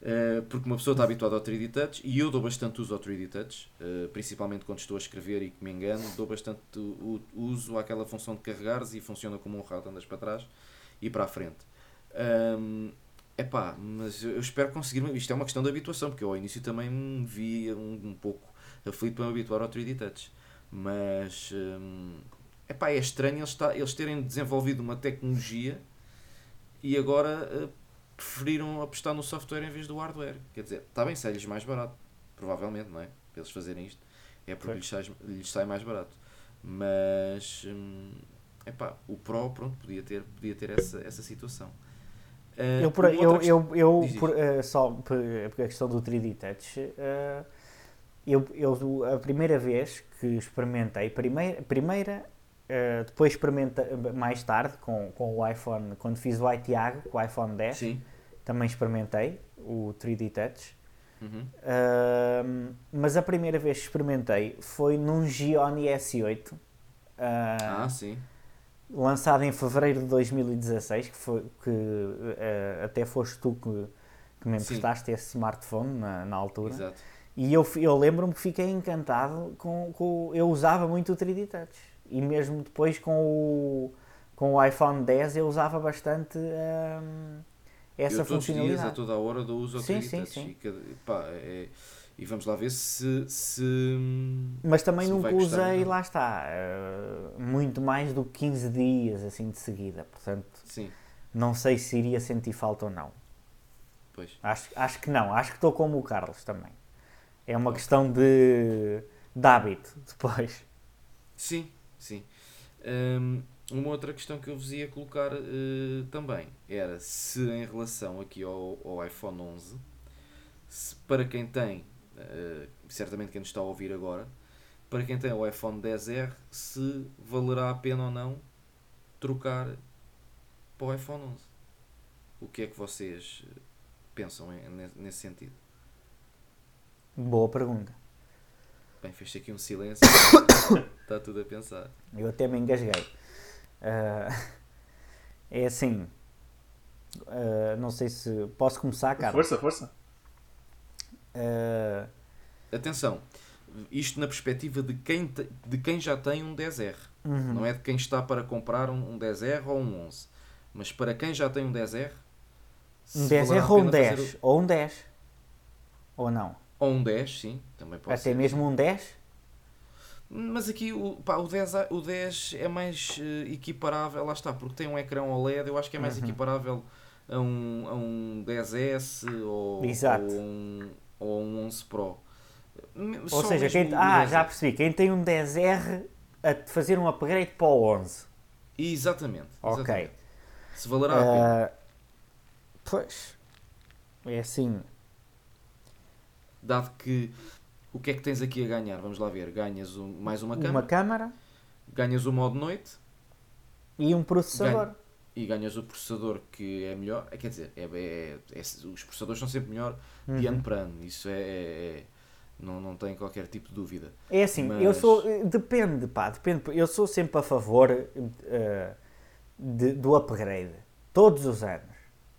Uh, porque uma pessoa está habituada ao 3D Touch e eu dou bastante uso ao 3D Touch, uh, principalmente quando estou a escrever e que me engano, dou bastante uso àquela função de carregares e funciona como um rato, andas para trás e para a frente. Um, epá, mas eu espero conseguir. Isto é uma questão de habituação, porque eu ao início também me via um, um pouco aflito para me habituar ao 3D Touch. Mas um, epá, é estranho eles, eles terem desenvolvido uma tecnologia e agora uh, preferiram apostar no software em vez do hardware. Quer dizer, está bem, sai-lhes mais barato. Provavelmente, não é? Para eles fazerem isto. É porque lhes sai, lhes sai mais barato. Mas, hum, epá, o Pro, pronto, podia ter, podia ter essa, essa situação. Uh, eu, por, eu, eu, eu por, uh, só por, a questão do 3D Touch, uh, eu, eu, a primeira vez que experimentei, primeira, primeira Uh, depois experimenta mais tarde com, com o iPhone, quando fiz o iTiago com o iPhone 10, Sim. também experimentei o 3D Touch. Uhum. Uh, mas a primeira vez que experimentei foi num Gioni S8. Uh, ah, sim. Lançado em fevereiro de 2016, que, foi, que até foste tu que, que me emprestaste esse smartphone na, na altura. Exato. E eu, eu lembro-me que fiquei encantado com, com. Eu usava muito o 3D Touch e mesmo depois com o, com o iPhone 10 eu usava bastante hum, essa eu funcionalidade. Dias, a toda a hora do uso sim, sim, sim. E, pá, é, e vamos lá ver se. se Mas também se nunca usei, lá está, uh, muito mais do que 15 dias assim de seguida. Portanto, sim. não sei se iria sentir falta ou não. Pois. Acho, acho que não, acho que estou como o Carlos também. É uma questão de, de hábito depois. Sim, Sim. Um, uma outra questão que eu vos ia colocar uh, também era se em relação aqui ao, ao iPhone 11, se para quem tem, uh, certamente quem nos está a ouvir agora, para quem tem o iPhone 10R, se valerá a pena ou não trocar para o iPhone 11. O que é que vocês pensam nesse sentido? Boa pergunta. Bem, fez aqui um silêncio. Está tudo a pensar. Eu até me engasguei. Uh, é assim. Uh, não sei se. Posso começar, cara? Força, força. Uh, atenção, isto na perspectiva de quem, te, de quem já tem um 10R. Uhum. Não é de quem está para comprar um, um 10R ou um 11. Mas para quem já tem um 10R. Um 10R ou um 10? O... Ou um 10? Ou não? Ou um 10, sim. Também pode Até ser. mesmo um 10? Mas aqui o, pá, o, 10, o 10 é mais uh, equiparável, lá está, porque tem um ecrã OLED, eu acho que é mais uhum. equiparável a um, a um 10S ou, ou, um, ou um 11 Pro. Ou seja, quem, ah, já percebi, quem tem um 10R a fazer um upgrade para o 11. Exatamente. Ok. Exatamente. Se valerá a pena. Uh, pois, é assim. Dado que o que é que tens aqui a ganhar? Vamos lá ver. Ganhas um, mais uma câmera. Uma câmera. Ganhas o modo noite. E um processador. Ganha, e ganhas o processador que é melhor. Quer dizer, é, é, é os processadores são sempre melhor uhum. de ano para ano. Isso é, é, é não, não tem qualquer tipo de dúvida. É assim, Mas... eu sou. Depende, pá, depende. Eu sou sempre a favor uh, de, do upgrade. Todos os anos.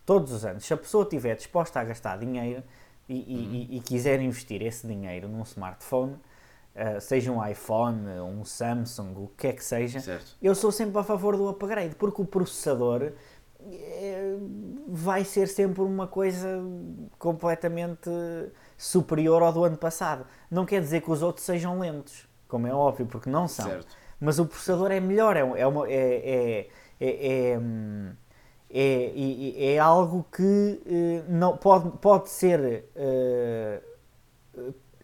Todos os anos. Se a pessoa estiver disposta a gastar dinheiro e, uhum. e, e, quiser investir esse dinheiro num smartphone, uh, seja um iPhone, um Samsung, o que é que seja, certo. eu sou sempre a favor do upgrade, porque o processador é, vai ser sempre uma coisa completamente superior ao do ano passado. Não quer dizer que os outros sejam lentos, como é óbvio, porque não são. Certo. Mas o processador é melhor, é, é, uma, é, é, é, é, algo que não, pode, pode ser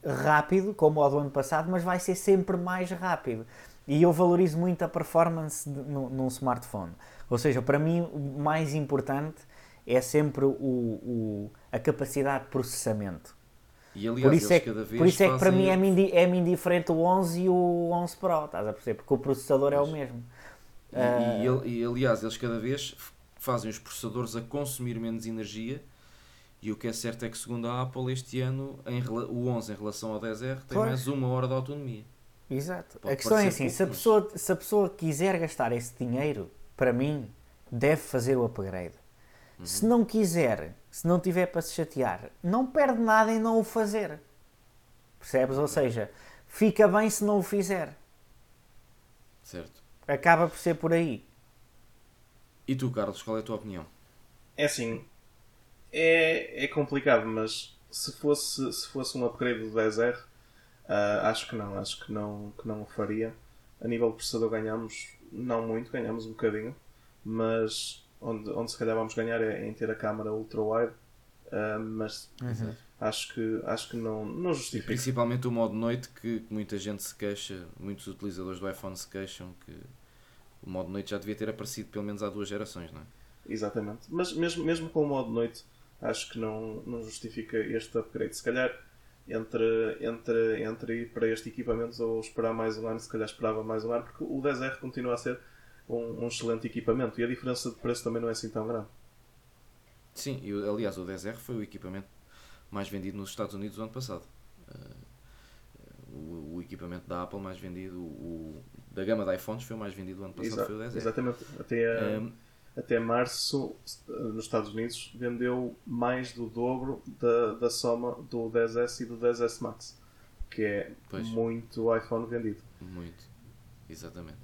rápido, como o do ano passado, mas vai ser sempre mais rápido. E eu valorizo muito a performance de, no, num smartphone. Ou seja, para mim, o mais importante é sempre o, o a capacidade de processamento. E aliás, por isso é, cada vez por isso é que para mim é-me é indiferente o 11 e o 11 Pro, estás a perceber? Porque o processador é o mesmo. E, uh... e, e, aliás, eles cada vez fazem os processadores a consumir menos energia. E o que é certo é que, segundo a Apple, este ano em, o 11 em relação ao 10R tem mais uma hora de autonomia. Exato. Pode a questão é assim: pouco, se, a pessoa, mas... se a pessoa quiser gastar esse dinheiro, para mim, deve fazer o upgrade. Uhum. Se não quiser, se não tiver para se chatear, não perde nada em não o fazer. Percebes? Ou seja, fica bem se não o fizer. Certo. Acaba por ser por aí. E tu, Carlos, qual é a tua opinião? É assim, é, é complicado, mas se fosse, se fosse um upgrade do 10R, uh, ah, acho que não, acho que não, que não o faria. A nível de processador ganhamos não muito, ganhamos um bocadinho, mas onde, onde se calhar vamos ganhar é em ter a câmera ultra wide, uh, mas uhum. acho que, acho que não, não justifica. Principalmente o modo noite que, que muita gente se queixa, muitos utilizadores do iPhone se queixam que o modo noite já devia ter aparecido pelo menos há duas gerações, não é? Exatamente. Mas mesmo, mesmo com o modo noite, acho que não, não justifica este upgrade. Se calhar entre, entre, entre ir para este equipamento ou esperar mais um ano, se calhar esperava mais um ano, porque o 10R continua a ser um, um excelente equipamento e a diferença de preço também não é assim tão grande. Sim, e, aliás, o 10R foi o equipamento mais vendido nos Estados Unidos no ano passado. Uh, o, o, equipamento da Apple mais vendido, o, da gama de iPhones foi o mais vendido no ano passado, foi o 10R. Exatamente, até, um, até março nos Estados Unidos vendeu mais do dobro da, da soma do 10S e do 10S Max, que é pois. muito iPhone vendido. Muito, exatamente.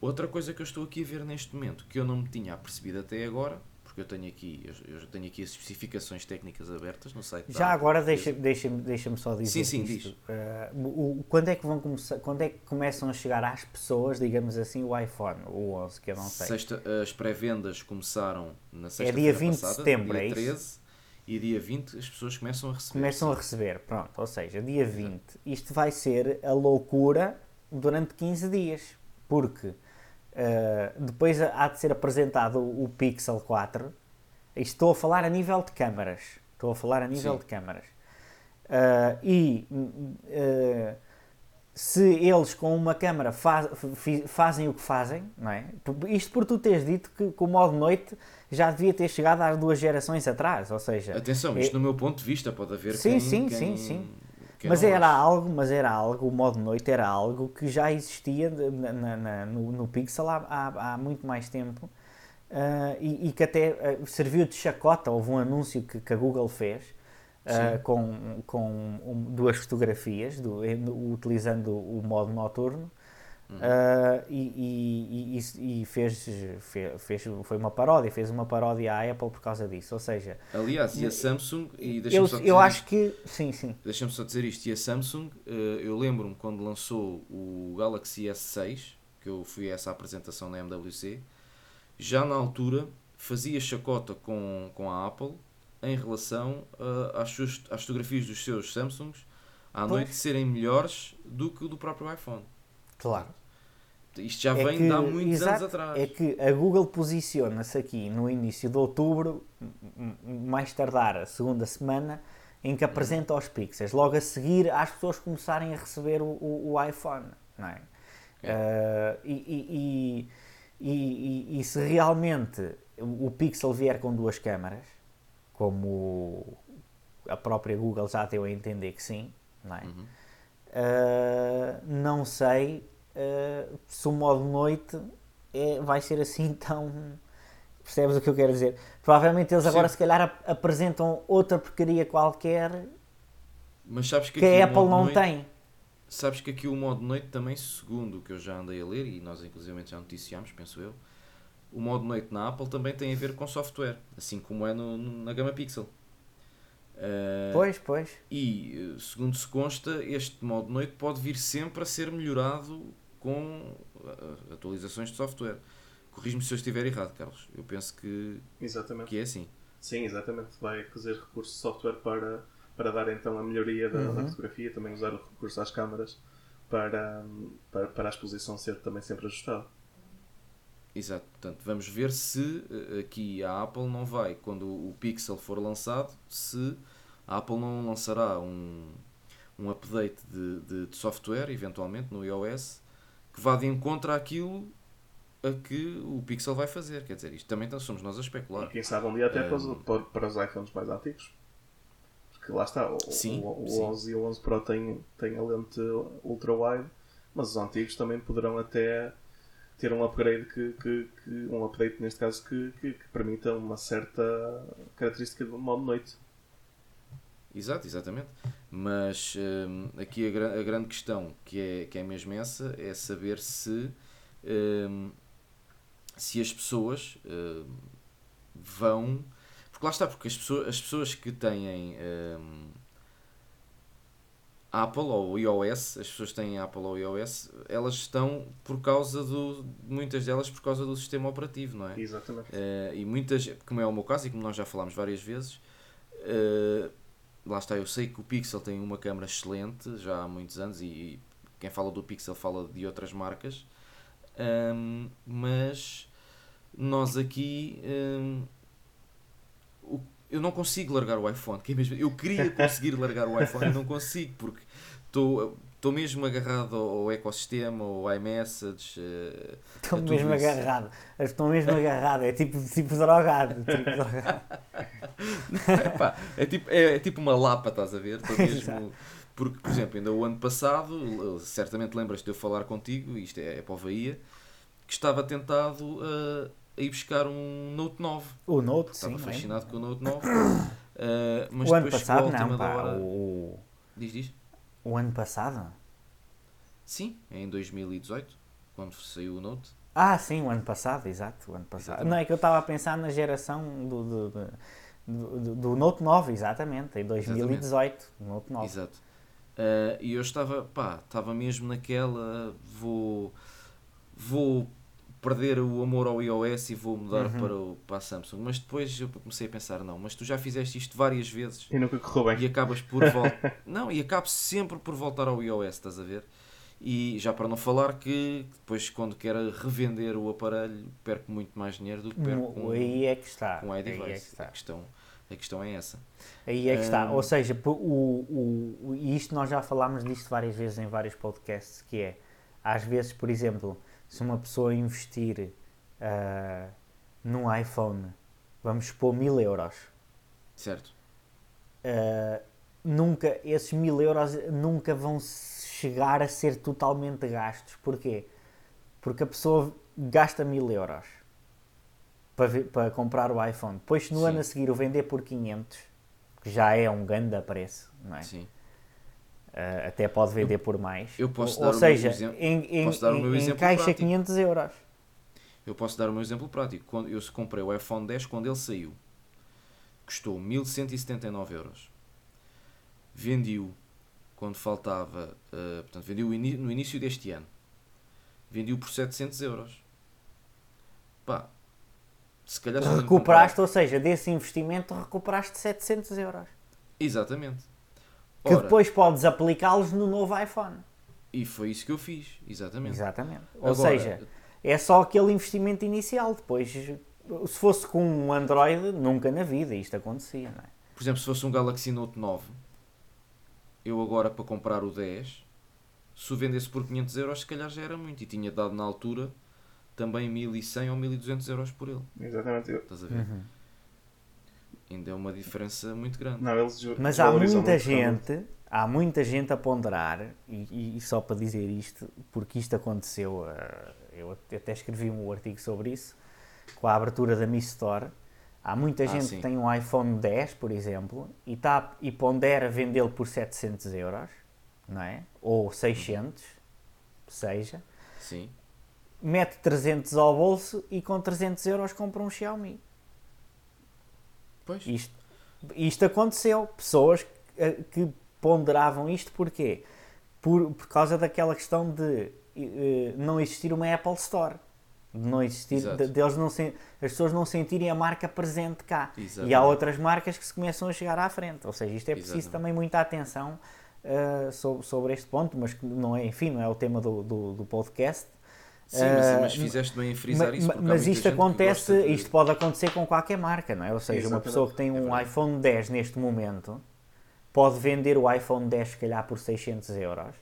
Outra coisa que eu estou aqui a ver neste momento, que eu não me tinha apercebido até agora, porque eu tenho aqui, eu, eu tenho aqui as especificações técnicas abertas no site. Já agora deixa-me deixa, deixa só dizer Sim, sim, isto. diz. Uh, o, quando é que vão começar, quando é que começam a chegar às pessoas, digamos assim, o iPhone, o 11, que eu não sei. Sexta, as pré-vendas começaram na sexta É dia 20 passada, de setembro, dia é 13, isso? E dia 20 as pessoas começam a receber. Começam sim. a receber, pronto. Ou seja, dia 20. Isto vai ser a loucura durante 15 dias. Porque Uh, depois há de ser apresentado o, Pixel 4. Estou a falar a nível de câmaras. Estou a falar a nível Sim. de câmaras. Uh, e uh, se eles com uma câmara faz, fazem o que fazem, não é? Isto por tu teres dito que, que o modo noite já devia ter chegado às duas gerações atrás, ou seja... Atenção, isto é... no meu ponto de vista pode haver sim, quem, sim, quem... sim, sim mas era algo, mas era algo, o modo noite era algo que já existia na, na, na, no, no, Pixel há, há, há, muito mais tempo uh, e, e, que até uh, serviu de chacota. Houve um anúncio que, que a Google fez uh, com, com um, duas fotografias, do, utilizando o modo noturno. Uh, e, e, e fez, fez, fez, foi uma paródia, fez uma paródia à Apple por causa disso. Ou seja, aliás, e a Samsung, e eu, eu acho que sim, sim. Deixa-me só dizer isto. E a Samsung, uh, eu lembro-me quando lançou o Galaxy S6, que eu fui a essa apresentação na MWC, já na altura fazia chacota com, com a Apple em relação uh, às, suas, às fotografias dos seus Samsungs à pois. noite serem melhores do que o do próprio iPhone. Claro. Isto já é vem que, de há muitos exato, anos atrás. É que a Google posiciona-se aqui no início de outubro, mais tardar a segunda semana, em que apresenta os pixels. Logo a seguir, as pessoas começarem a receber o, o, o iPhone. Não é? é. Uh, e, e, e, e, se realmente o Pixel vier com duas câmaras, como a própria Google já deu a entender que sim, não é? Uhum. Uh, não sei uh, se o modo noite é, vai ser assim tão. Percebes o que eu quero dizer? Provavelmente eles agora, Sim. se calhar, ap apresentam outra porcaria qualquer Mas sabes que, que a Apple não noite, tem. Sabes que aqui o modo noite também, segundo o que eu já andei a ler, e nós inclusive já noticiámos, penso eu, o modo noite na Apple também tem a ver com software, assim como é no, no na gama Pixel. Uh, pois, pois. E, segundo se consta, este modo noite pode vir sempre a ser melhorado com uh, atualizações de software. Corrijo-me se eu estiver errado, Carlos. Eu penso que, exatamente. que é assim. Sim, exatamente. Vai fazer recurso de software para, para dar então a melhoria da, uhum. da fotografia, também usar o recurso às câmaras para, para, para a exposição ser também sempre ajustada. Exato, portanto, vamos ver se eh, aqui a Apple não vai, quando o Pixel for lançado, se a Apple não lançará um, um update de, de, de software, eventualmente, no iOS, que vá de encontro àquilo a que o Pixel vai fazer. Quer dizer, isto também somos nós a especular. E quem sabe um dia até para, para os iPhones mais antigos. Porque lá está, o, sim, o, o sim. 11 e o 11 Pro têm, têm a lente ultra-wide, mas os antigos também poderão até ter um upgrade que, que, que um update neste caso que, que, que, permita uma certa característica do modo noite. Exato, exatamente. Mas hum, aqui a, a, grande questão que é, que é mesmo essa é saber se hum, se as pessoas hum, vão porque lá está, porque as pessoas, as pessoas que têm Apple ou iOS, as pessoas que têm Apple ou iOS, elas estão por causa do. muitas delas por causa do sistema operativo, não é? Exatamente. Uh, e muitas, como é o meu caso e como nós já falámos várias vezes, uh, lá está, eu sei que o Pixel tem uma câmera excelente já há muitos anos e, e quem fala do Pixel fala de outras marcas, um, mas nós aqui. Um, eu não consigo largar o iPhone. Que é mesmo, eu queria conseguir largar o iPhone não consigo, porque estou estou mesmo agarrado ao ecossistema, ao iMessage. Uh, estou mesmo isso. agarrado. Estou mesmo agarrado. É tipo, tipo drogado. Tipo drogado. é, tipo, é, é, tipo uma lapa, estás a ver? Estou mesmo. Porque, por exemplo, ainda o ano passado, certamente lembras-te de eu falar contigo, isto é, é para o Bahia, que estava tentado. Uh, a ir buscar um Note 9. O Note, Estava sim. fascinado com o Note 9. uh, mas o ano passado não, pá, hora... o... Diz, diz. O ano passado? Sim, em 2018, quando saiu o Note. Ah, sim, o ano passado, exato. O ano passado. Exatamente. Não, é que eu estava a pensar na geração do, do, do, do, Note 9, exatamente, em 2018, exatamente. Note 9. Exato. Uh, e eu estava, pá, estava mesmo naquela, vou, vou perder o amor ao iOS e vou mudar uhum. para, o, para a Samsung. Mas depois eu comecei a pensar, não, mas tu já fizeste isto várias vezes e nunca correu bem. E acabas por voltar. não, e acabo sempre por voltar ao iOS, estás a ver? E já para não falar que depois quando quero revender o aparelho perco muito mais dinheiro do que perco com, aí é que está. com iDevice. É que está. A, questão, a questão é essa. Aí é que um... está. Ou seja, o, o, o, isto nós já falámos disto várias vezes em vários podcasts, que é, às vezes, por exemplo, se uma pessoa investir uh, num iPhone, vamos expor mil euros. Certo. Uh, nunca, esses mil euros nunca vão chegar a ser totalmente gastos. Porquê? Porque a pessoa gasta mil euros para, para comprar o iPhone. Depois, no Sim. ano a seguir, o vender por 500, que já é um grande preço, não é? Sim. Uh, até pode vender eu, por mais. Eu posso ou, dar ou seja, exemplo, em, em, em, em caixa prático. 500 euros. Eu posso dar o meu exemplo prático. Quando eu comprei o iPhone 10 quando ele saiu, custou 1179 euros. Vendi-o quando faltava, uh, portanto, vendi-o no início deste ano. Vendi-o por 700 euros. Pá, se calhar recuperaste, ou seja, desse investimento recuperaste 700 euros. Exatamente. Que Ora, depois podes aplicá-los no novo iPhone. E foi isso que eu fiz, exatamente. Exatamente. Ou Agora, seja, é só aquele investimento inicial. Depois, se fosse com um Android, nunca na vida isto acontecia, não é? Por exemplo, se fosse um Galaxy Note 9, eu agora para comprar o 10, se o vendesse por 500 euros, se calhar já era muito. E tinha dado na altura também 1100 ou 1200 euros por ele. Exatamente. Estás a ver? Uhum. Ainda é uma diferença muito grande. Não, eles Mas há muita gente, há muita gente a ponderar, e, e, só para dizer isto, porque isto aconteceu, uh, eu até escrevi um artigo sobre isso, com a abertura da Mi Store. Há muita ah, gente sim. que tem um iPhone 10, por exemplo, e, tá, e pondera vendê-lo por 700 euros, não é? Ou 600, seja. Sim mete 300 ao bolso e com 300 euros compra um Xiaomi. Pois. Isto, isto aconteceu. Pessoas que ponderavam isto porquê? Por, por causa daquela questão de uh, não existir uma Apple Store. De não existir, de, de não se, as pessoas não sentirem a marca presente cá. Exatamente. E há outras marcas que se começam a chegar à frente. Ou seja, isto é preciso Exatamente. também muita atenção uh, sobre, sobre este ponto, mas que não é, enfim, não é o tema do, do, do podcast. Sim, mas, mas ah, fizeste bem em frisar isso. Mas isto acontece, de... isto pode acontecer com qualquer marca, não é? Ou seja, Exatamente. uma pessoa que tem um é iPhone 10 neste momento pode vender o iPhone 10 se calhar por 600 euros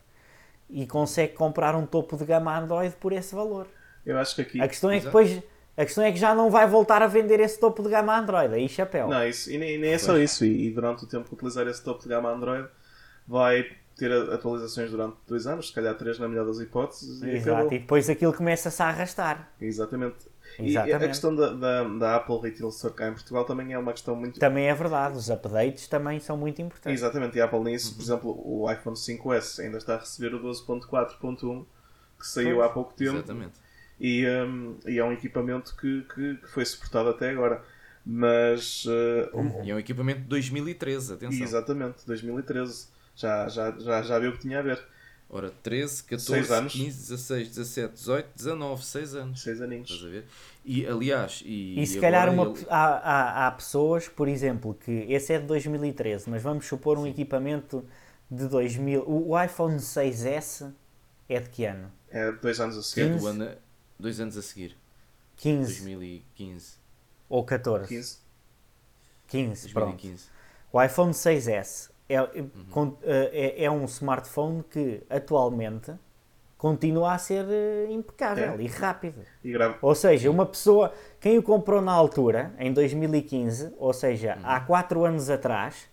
e consegue comprar um topo de gama Android por esse valor. Eu acho que aqui. A questão é que depois. A questão é que já não vai voltar a vender esse topo de gama Android, aí chapéu. Não, isso, e nem, nem é só isso. E, e durante o tempo que utilizar esse topo de gama Android, vai ter atualizações durante dois anos, se calhar três na melhor das hipóteses. E Exato, acabou. e depois aquilo começa-se a arrastar. Exatamente. Exatamente. E a questão da, da, da, Apple Retail Store cá em Portugal também é uma questão muito. Também é verdade, os updates também são muito importantes. Exatamente, e a Apple nisso, por exemplo, o iPhone 5S ainda está a receber o 12.4.1 que saiu pois. há pouco tempo. Exatamente. E, um, e é um equipamento que, que, que, foi suportado até agora. Mas. Uh, um... E é um equipamento de 2013, atenção. Exatamente, 2013 já, já, já, já viu o que tinha a ver. Ora, 13, 14, anos. 15, 16, 17, 18, 19, 6 anos. 6 aninhos. Estás a ver? E aliás. E, e se e calhar uma, ele... há, há, há, pessoas, por exemplo, que esse é de 2013, mas vamos supor um Sim. equipamento de 2000. O, o, iPhone 6S é de que ano? É dois anos a seguir. 15? Ano, dois anos a seguir. 15. 2015. Ou 14. 15. 15, 2015. pronto. O iPhone 6S é, uhum. é, é, um smartphone que atualmente continua a ser eh, impecável é. e rápido. E ou seja, uma pessoa, quem o comprou na altura, em 2015, ou seja, uhum. há 4 anos atrás,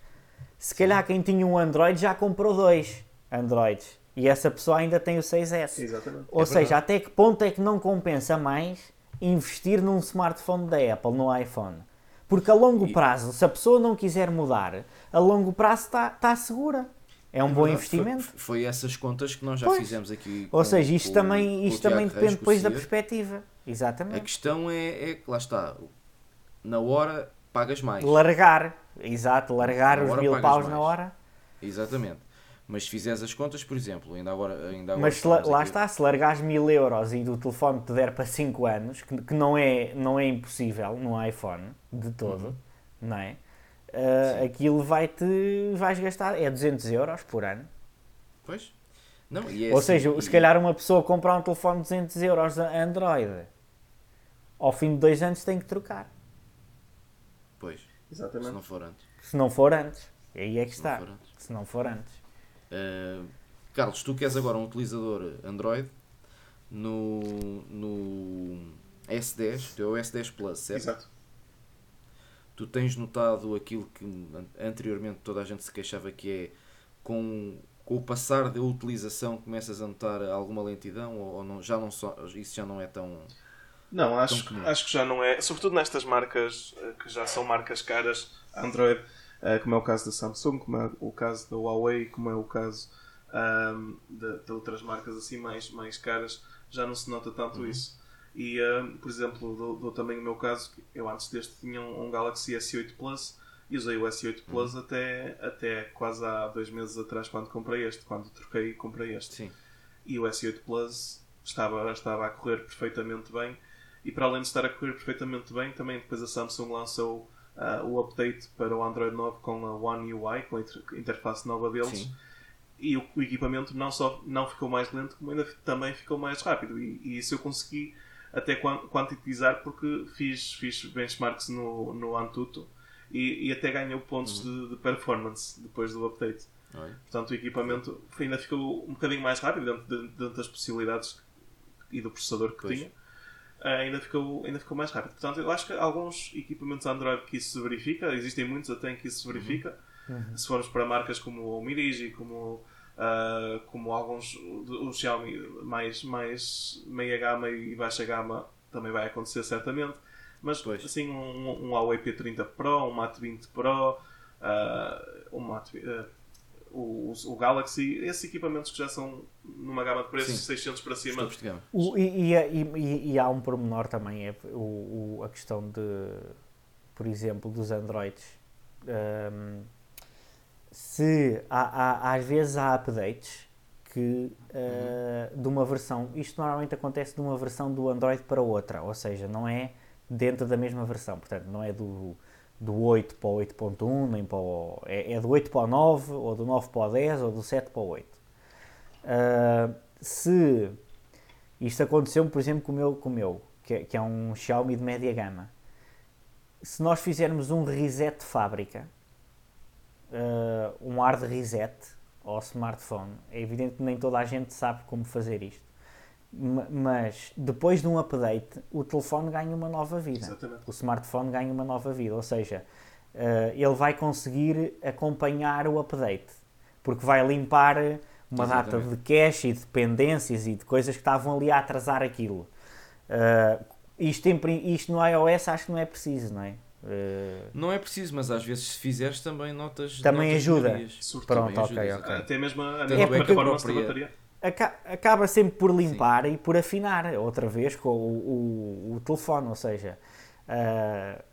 se calhar quem tinha um Android já comprou dois Androids. E essa pessoa ainda tem o 6S. Exatamente. Ou é seja, verdade. até que ponto é que não compensa mais investir num smartphone da Apple, no iPhone? Porque a longo prazo, se a pessoa não quiser mudar, a longo prazo está tá segura. É um é bom verdade, investimento. Foi, foi, essas contas que nós já pois. fizemos aqui. Ou seja, isto com, também, isto também depende depois da perspectiva. Exatamente. A questão é, é que lá está, na hora pagas mais. Largar, exato, largar os mil paus mais. na hora. Exatamente. Mas se fizeres as contas, por exemplo, ainda agora. Ainda agora Mas lá está, se largares mil euros e do telefone te der para 5 anos, que, que, não, é, não é impossível no iPhone de todo, uhum. não é? Uh, aquilo vai-te. vais gastar. É 200 euros por ano. Pois. Não, é Ou assim, seja, e... se calhar uma pessoa comprar um telefone de 200 euros Android, ao fim de dois anos tem que trocar. Pois. Exatamente. Se não for antes. Se não for antes. Aí é que se está. Não se não for antes. Uh, Carlos, tu que és agora um utilizador Android no, no S10, teu S10 Plus, certo? Exato. Tu tens notado aquilo que anteriormente toda a gente se queixava que é com, com o passar da utilização começas a notar alguma lentidão ou, ou não, já não só, isso já não é tão não, acho, acho que já não é, sobretudo nestas marcas eh, que já são marcas caras, Android, uh, como é o caso da Samsung, como é o caso da Huawei, como é o caso um, de, de, outras marcas assim mais, mais caras, já não se nota tanto uhum. isso. E, uh, por exemplo, dou, dou, também o meu caso, eu antes deste tinha um, um Galaxy S8 Plus e usei o S8 Plus uhum. até, até quase há dois meses atrás quando comprei este, quando troquei comprei este. Sim. E o S8 Plus estava, estava a correr perfeitamente bem e para além de estar a correr perfeitamente bem, também depois a Samsung lançou uh, o update para o Android 9 com a One UI, com a interface nova deles. Sim e o, o, equipamento não só não ficou mais lento, como ainda também ficou mais rápido. E, e isso eu consegui até quantitizar porque fiz, fiz benchmarks no, no Antutu e, e até ganhou pontos uhum. de, de, performance depois do update. Oi. Portanto, o equipamento ainda ficou um bocadinho mais rápido dentro, de, dentro das possibilidades e do processador que pois. tinha. Uh, ainda, ficou, ainda ficou mais rápido. Portanto, eu acho que alguns equipamentos Android que isso se verifica, existem muitos até em que isso se verifica. Uhum Uhum. Se formos para marcas como o Mirigi, como, uh, como alguns, o Xiaomi mais, mais meia gama e baixa gama, também vai acontecer certamente. Mas pois. assim, um, um Huawei P30 Pro, um Mate 20 Pro, uh, um Mate, uh, o, o, Galaxy, esses equipamentos que já são numa gama de preços de 600 para cima. O, e, e, e, e, há um pormenor também, é o, a questão de, por exemplo, dos Androids. Um, se há, há, às vezes há updates que uh, de uma versão, isto normalmente acontece de uma versão do Android para outra, ou seja, não é dentro da mesma versão, portanto, não é do, do 8 para o 8.1, nem para o, é, é, do 8 para o 9, ou do 9 para o 10, ou do 7 para o 8. Uh, eh, se isto aconteceu, por exemplo, com o meu, com o meu que, é, que é um Xiaomi de média gama, se nós fizermos um reset de fábrica, uh, um hard reset ao smartphone. É evidente que nem toda a gente sabe como fazer isto. Mas depois de um update, o telefone ganha uma nova vida. Exatamente. O smartphone ganha uma nova vida. Ou seja, uh, ele vai conseguir acompanhar o update. Porque vai limpar uma Exatamente. data de cache e de dependências e de coisas que estavam ali a atrasar aquilo. Uh, isto, em, isto no iOS acho que não é preciso, não é? Uh... Não é preciso, mas às vezes se fizeres também notas. Também notas ajuda. Pronto, também ok, ajuda. ok. Até mesmo a, a é bateria. Acaba sempre por limpar Sim. e por afinar outra vez com o, o, o telefone, ou seja, uh,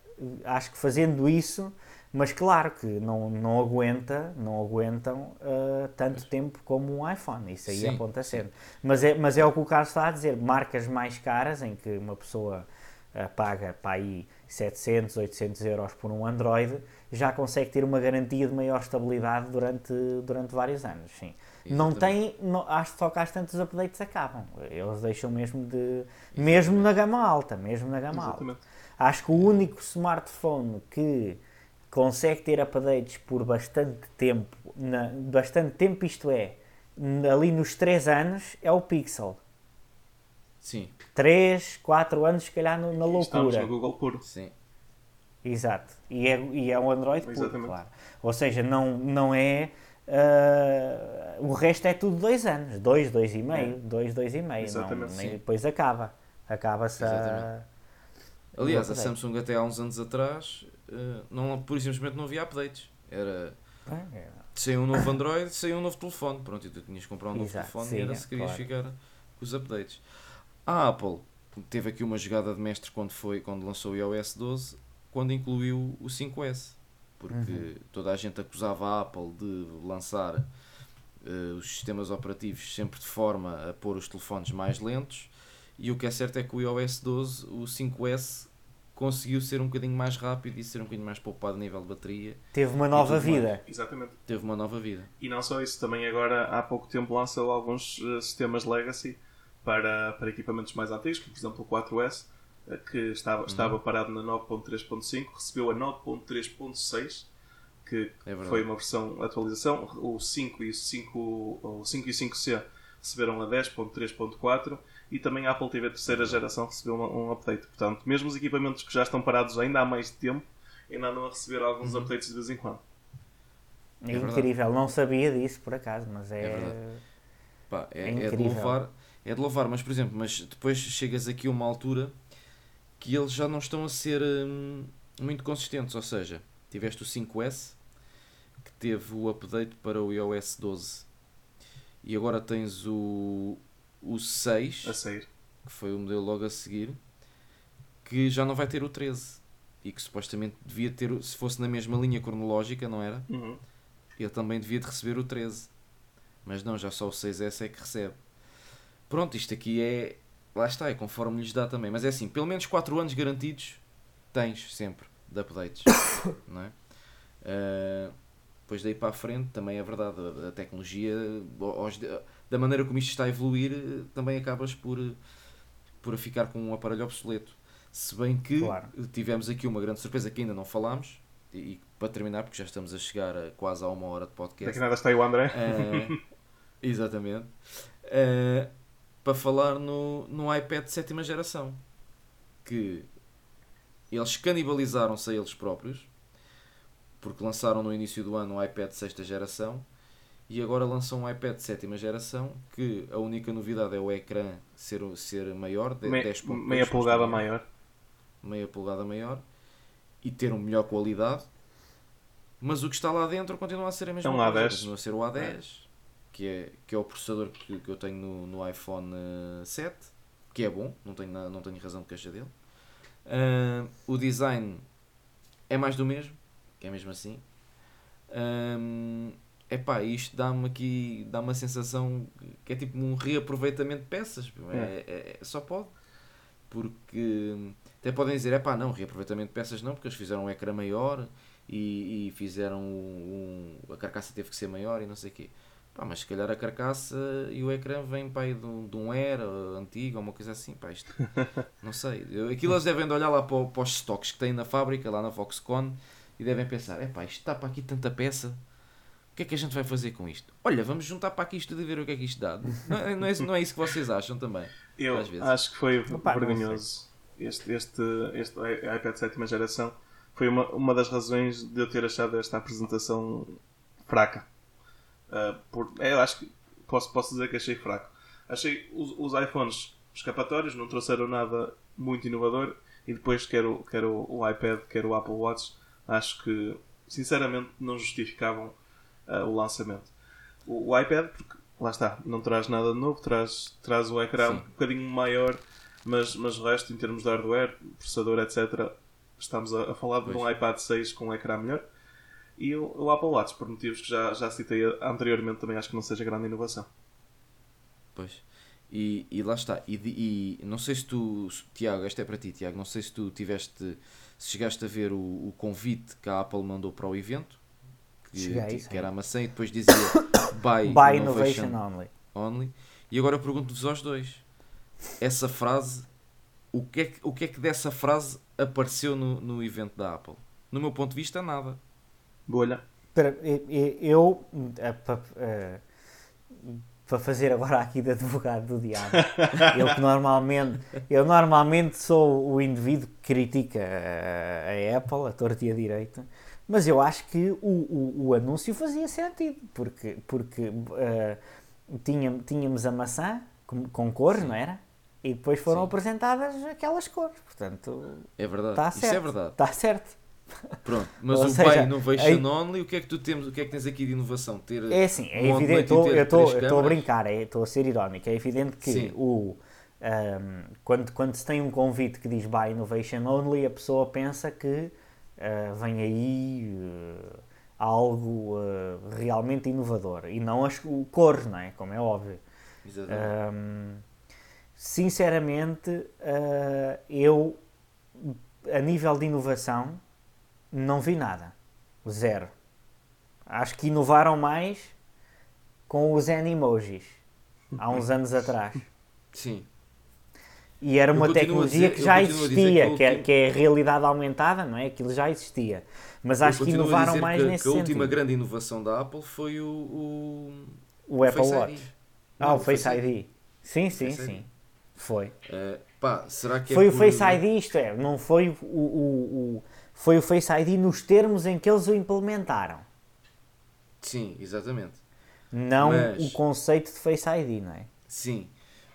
acho que fazendo isso, mas claro que não, não aguenta, não aguentam uh, tanto tempo como um iPhone, isso aí sim, aponta sempre. Mas é, mas é o que o Carlos está a dizer, marcas mais caras em que uma pessoa paga para aí 700, 800 euros por um Android, já consegue ter uma garantia de maior estabilidade durante, durante vários anos. Sim. Não tem, não, acho só que às tantos updates acabam. Eles deixam mesmo de. Exatamente. Mesmo na gama alta, mesmo na gama Exatamente. alta. Acho que o único smartphone que consegue ter updates por bastante tempo, na, bastante tempo isto é, ali nos 3 anos, é o Pixel. Sim. 3, 4 anos, se calhar, no, na loucura. Estamos no Google puro. Sim. Exato. E é, e é um Android puro, claro. Ou seja, não, não é. Uh, o resto é tudo 2 anos. 2, 2 e meio. 2, 2 e meio. Exatamente. Não, nem, depois acaba. Acaba-se a. Aliás, a Samsung até há uns anos atrás, uh, não, por simplesmente não havia updates. Era. É, é. Saiu um novo Android, saiu um novo telefone. Pronto, e tu tinhas que comprar um novo Exato, telefone sim, e era se querias claro. ficar com os updates. A Apple teve aqui uma jogada de mestre quando, foi, quando lançou o iOS 12, quando incluiu o 5S. Porque uhum. toda a gente acusava a Apple de lançar uh, os sistemas operativos sempre de forma a pôr os telefones mais lentos. E o que é certo é que o iOS 12, o 5S, conseguiu ser um bocadinho mais rápido e ser um bocadinho mais poupado a nível de bateria. Teve uma nova vida. Mais. Exatamente. Teve uma nova vida. E não só isso, também agora há pouco tempo lançou alguns uh, sistemas legacy para, para equipamentos mais antigos, como por exemplo o 4S, eh, que estava, uhum. estava parado na 9.3.5, recebeu a 9.3.6, que é foi uma versão atualização. O 5 e o 5, o 5 e 5C receberam a 10.3.4 e também a Apple TV terceira geração recebeu um, um update. Portanto, mesmo os equipamentos que já estão parados ainda há mais tempo, ainda andam a receber alguns uhum. updates de vez em quando. É, é incrível, não sabia disso por acaso, mas é. É, Pá, é, é, é de louvar é de louvar, mas por exemplo, mas depois chegas aqui a uma altura que eles já não estão a ser hum, muito consistentes, ou seja, tiveste o 5S, que teve o update para o iOS 12. E agora tens o, o 6, A sair. que foi o modelo logo a seguir, que já não vai ter o 13. E que supostamente devia ter, o- se fosse na mesma linha cronológica, não era? Uhum. Ele também devia de receber o 13. Mas não, já só o 6S é que recebe. Pronto, isto aqui é. Lá está, é conforme lhes dá também. Mas é assim, pelo menos 4 anos garantidos tens sempre de updates. não é? Ah, depois daí para a frente também é verdade. A, a tecnologia, aos- da maneira como isto está a evoluir, eh, também acabas por, eh, por ficar com um aparelho obsoleto. Se bem que Claro. tivemos aqui uma grande surpresa que ainda não falámos. E, para terminar, porque já estamos a chegar a quase a uma hora de podcast. Daqui nada está aí o André. Ah, exatamente. Ah, para falar no, no iPad de sétima geração. Que eles canibalizaram-se a eles próprios. Porque lançaram no início do ano o iPad de sexta geração. E agora lançam um iPad de sétima geração. Que a única novidade é o ecrã ser, ser maior. De, Me- 10.2, meia polegada maior. meia polegada maior e ter uma melhor qualidade, mas o que está lá dentro continua a ser a mesma É um coisa, A10. continua a ser o A10, que, é, que é o processador que, que eu tenho no, no iPhone eh, 7, que é bom, não tenho, não tenho razão de queixa dele. Ah, o design é mais do mesmo, que é mesmo assim. é epá, isto dá-me aqui dá uma sensação que é tipo um reaproveitamento de peças, é, é- é- só pode porque até podem dizer, é pá, não, reaproveitamento de peças não, porque eles fizeram um ecrã maior e, e fizeram um, a carcaça teve que ser maior e não sei o quê. Pá, mas se calhar a carcaça e o ecrã vêm pá, de, um, de um Era antigo ou uma coisa assim, pá, isto não sei. Aquilo eles devem de olhar lá para, para os estoques que têm na fábrica, lá na Foxconn, e devem pensar, é pá, isto está para aqui tanta peça, o que é que a gente vai fazer com isto? Olha, vamos juntar para aqui isto e ver o que é que isto dá. Não, é- não, é, não é isso que vocês acham também? Eu às vezes. acho que foi Opa, vergonhoso. Este, este, este iPad de sétima geração foi uma, uma das razões de eu ter achado esta apresentação fraca. Ah, por, é, eu acho que posso, posso dizer que achei fraco. Achei os, os iPhones escapatórios, não trouxeram nada muito inovador. E depois, quer o, quer o, o iPad, quer o Apple Watch, acho que sinceramente não justificavam ah, o lançamento. O, o iPad, porque lá está, não traz nada de novo, traz, traz o ecrã Sim. um bocadinho maior, mas, mas o resto, em termos de hardware, processador, etc., estamos a, a falar de um Pois. iPad 6 com um ecrã melhor. E o, o Apple Watch, por motivos que já, já citei anteriormente, também acho que não seja grande inovação. Pois. E, e lá está. E, e não sei se tu, Tiago, esta é para ti, Tiago. Não sei se tu tiveste, se chegaste a ver o, o convite que a Apple mandou para o evento, que, Cheguei, que, era a maçã e depois dizia Buy, By Innovation, Innovation Only. Only. E agora eu pergunto-vos aos dois: essa frase, o que é que, o que, é que dessa frase apareceu no, no evento da Apple? No meu ponto de vista, nada. Espera, e- eu, pa- eh, para fazer agora aqui de advogado do diabo, eu que normalmente, eu normalmente sou o indivíduo que critica a, a Apple, a torta e a direita, mas eu acho que o, o, o anúncio fazia sentido, porque, porque tinha- tínhamos a maçã com, com cores, não era? E depois foram Sim. apresentadas aquelas cores, portanto, É verdade. Isso certo. é verdade. Está certo. Pronto. Mas Ou o seja, Buy Innovation aí- Only, o que é que tu temos, o que é que tens aqui de inovação? Ter É assim, é um evidente, e eu estou a brincar, é, estou a ser irónico. É evidente que Sim. o, ahm, quando, quando se tem um convite que diz Buy Innovation Only, a pessoa pensa que ah, vem aí ah, algo ah, realmente inovador e não as o cores, não é? Como é óbvio. Ahm, sinceramente, eu, a nível de inovação, não vi nada. Zero. Acho que inovaram mais com os Animojis, há uns anos atrás. Sim. E era uma a tecnologia dizer- que já a existia, que que, a é, que é a realidade aumentada, não é? Aquilo já existia. Mas acho que a inovaram mais que, nesse que a última sentido. grande inovação da Apple foi o, o, O Apple Face Watch. ID. Ah, Não, o Face ID. Sim, sim, Face ID. sim. Foi. Eh, pá, será que é Foi o por- Face ID, isto é, não foi o, o, o- foi o Face ID nos termos em que eles o implementaram. Sim, exatamente. Não Mas- o conceito de Face ID, não é? Sim,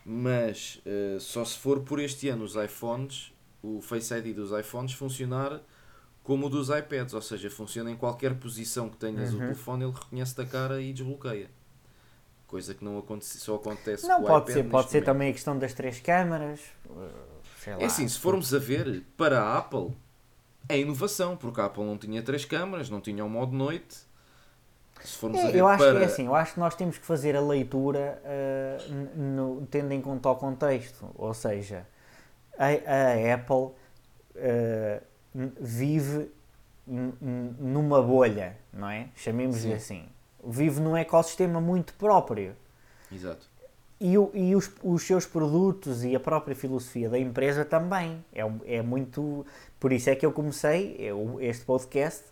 mas eh, só se for por este ano os iPhones, o Face ID dos iPhones funcionar como o dos iPads, ou seja, funciona em qualquer posição que tenhas uhum. o telefone, ele reconhece a cara e desbloqueia. Coisa que não acontece, só acontece não, com pode o iPad. Ser, pode ser também a questão das três câmaras. É assim, se formos a ver, para a Apple é inovação, porque a Apple não tinha três câmaras, não tinha o modo noite. Se formos é, a ver eu acho para... que é assim, eu acho que nós temos que fazer a leitura uh, no, tendo em conta o contexto. Ou seja, a, a Apple uh, vive numa bolha, não é? Chamemos-lhe assim. Vive num ecossistema muito próprio. Exato. E, o, e os, os, seus produtos e a própria filosofia da empresa também. É, é muito. Por isso é que eu comecei eu, este podcast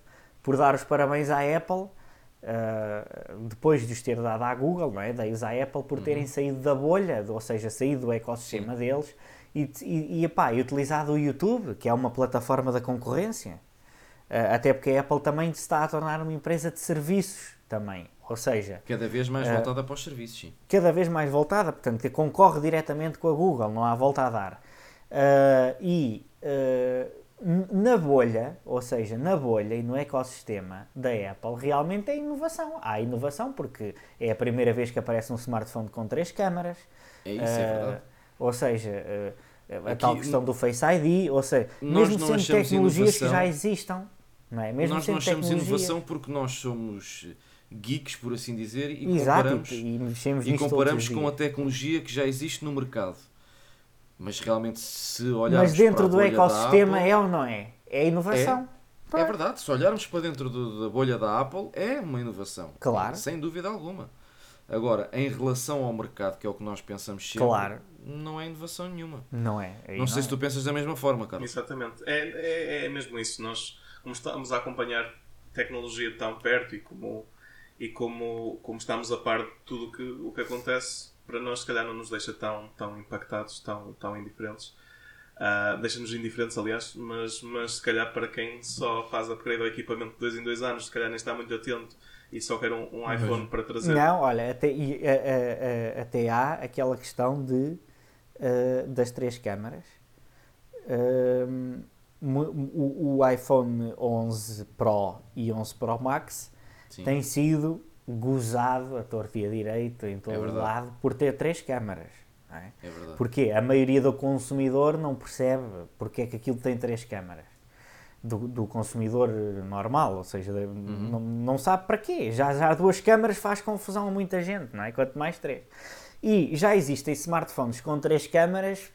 por dar os parabéns à Apple, uh, depois de os ter dado à Google, não é? Dei-os à Apple por terem uhum. saído da bolha, ou seja, saído do ecossistema Sim. deles e, e, e, epá, e utilizado o YouTube, que é uma plataforma da concorrência. Uh, até porque a Apple também se está a tornar uma empresa de serviços também. Ou seja, cada vez mais uh, voltada para os serviços, sim. Cada vez mais voltada, portanto, que concorre diretamente com a Google, não há volta a dar. Uh, e na bolha, ou seja, na bolha e no ecossistema da Apple, realmente é inovação. Há inovação porque é a primeira vez que aparece um smartphone com três câmaras. É isso, é verdade. Ou seja, a Aqui, tal questão do Face ID, ou seja, mesmo sendo tecnologias inovação, que já existam, não é? Mesmo nós não achamos inovação porque nós somos geeks, por assim dizer, e Exato, comparamos, e, e comparamos com a tecnologia que já existe no mercado. Mas realmente, se olharmos Mas dentro do ecossistema Apple, é ou não é? É inovação. É, é, verdade, se olharmos para dentro do, da bolha da Apple, é uma inovação. Claro. Sem dúvida alguma. Agora, em relação ao mercado, que é o que nós pensamos sempre, claro. não é inovação nenhuma. Não é. Não, não sei é. se tu pensas da mesma forma, Carlos. Exatamente. É, é, é mesmo isso. Nós, como estamos a acompanhar tecnologia tão perto e como, e como, como estamos a par de tudo que, o que acontece, para nós, se calhar, não nos deixa tão, tão impactados, tão, tão indiferentes. Uh, Deixa-nos indiferentes, aliás, mas, mas se calhar para quem só faz upgrade ao equipamento de dois em dois anos, se calhar nem está muito atento e só quer um, um iPhone para trazer. Não, olha, até, até há aquela questão de, uh, das três câmaras. Uh, o, o, iPhone 11 Pro e 11 Pro Max Sim. tem sido gozado a torta e a direita em todo é lado por ter três câmaras. É? É Porque a maioria do consumidor não percebe porque é que aquilo tem três câmaras do, do consumidor normal, ou seja, uhum. não, não sabe para quê. Já, já duas câmaras faz confusão a muita gente, não é? Quanto mais três. E já existem smartphones com três câmaras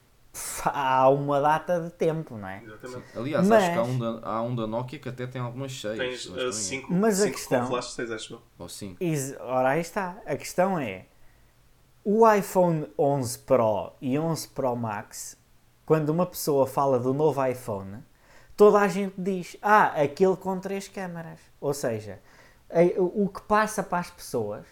há uma data de tempo, não é? Exatamente. Aliás, Mas... acho que há um, da, há um da Nokia que até tem algumas cheias. Tens uh, cinco, Mas cinco a questão... com flash 6, acho Ou cinco. Ora, aí está. A questão é, o iPhone 11 Pro e 11 Pro Max, quando uma pessoa fala do novo iPhone toda a gente diz, ah, aquele com três câmaras. Ou seja, o que passa para as pessoas,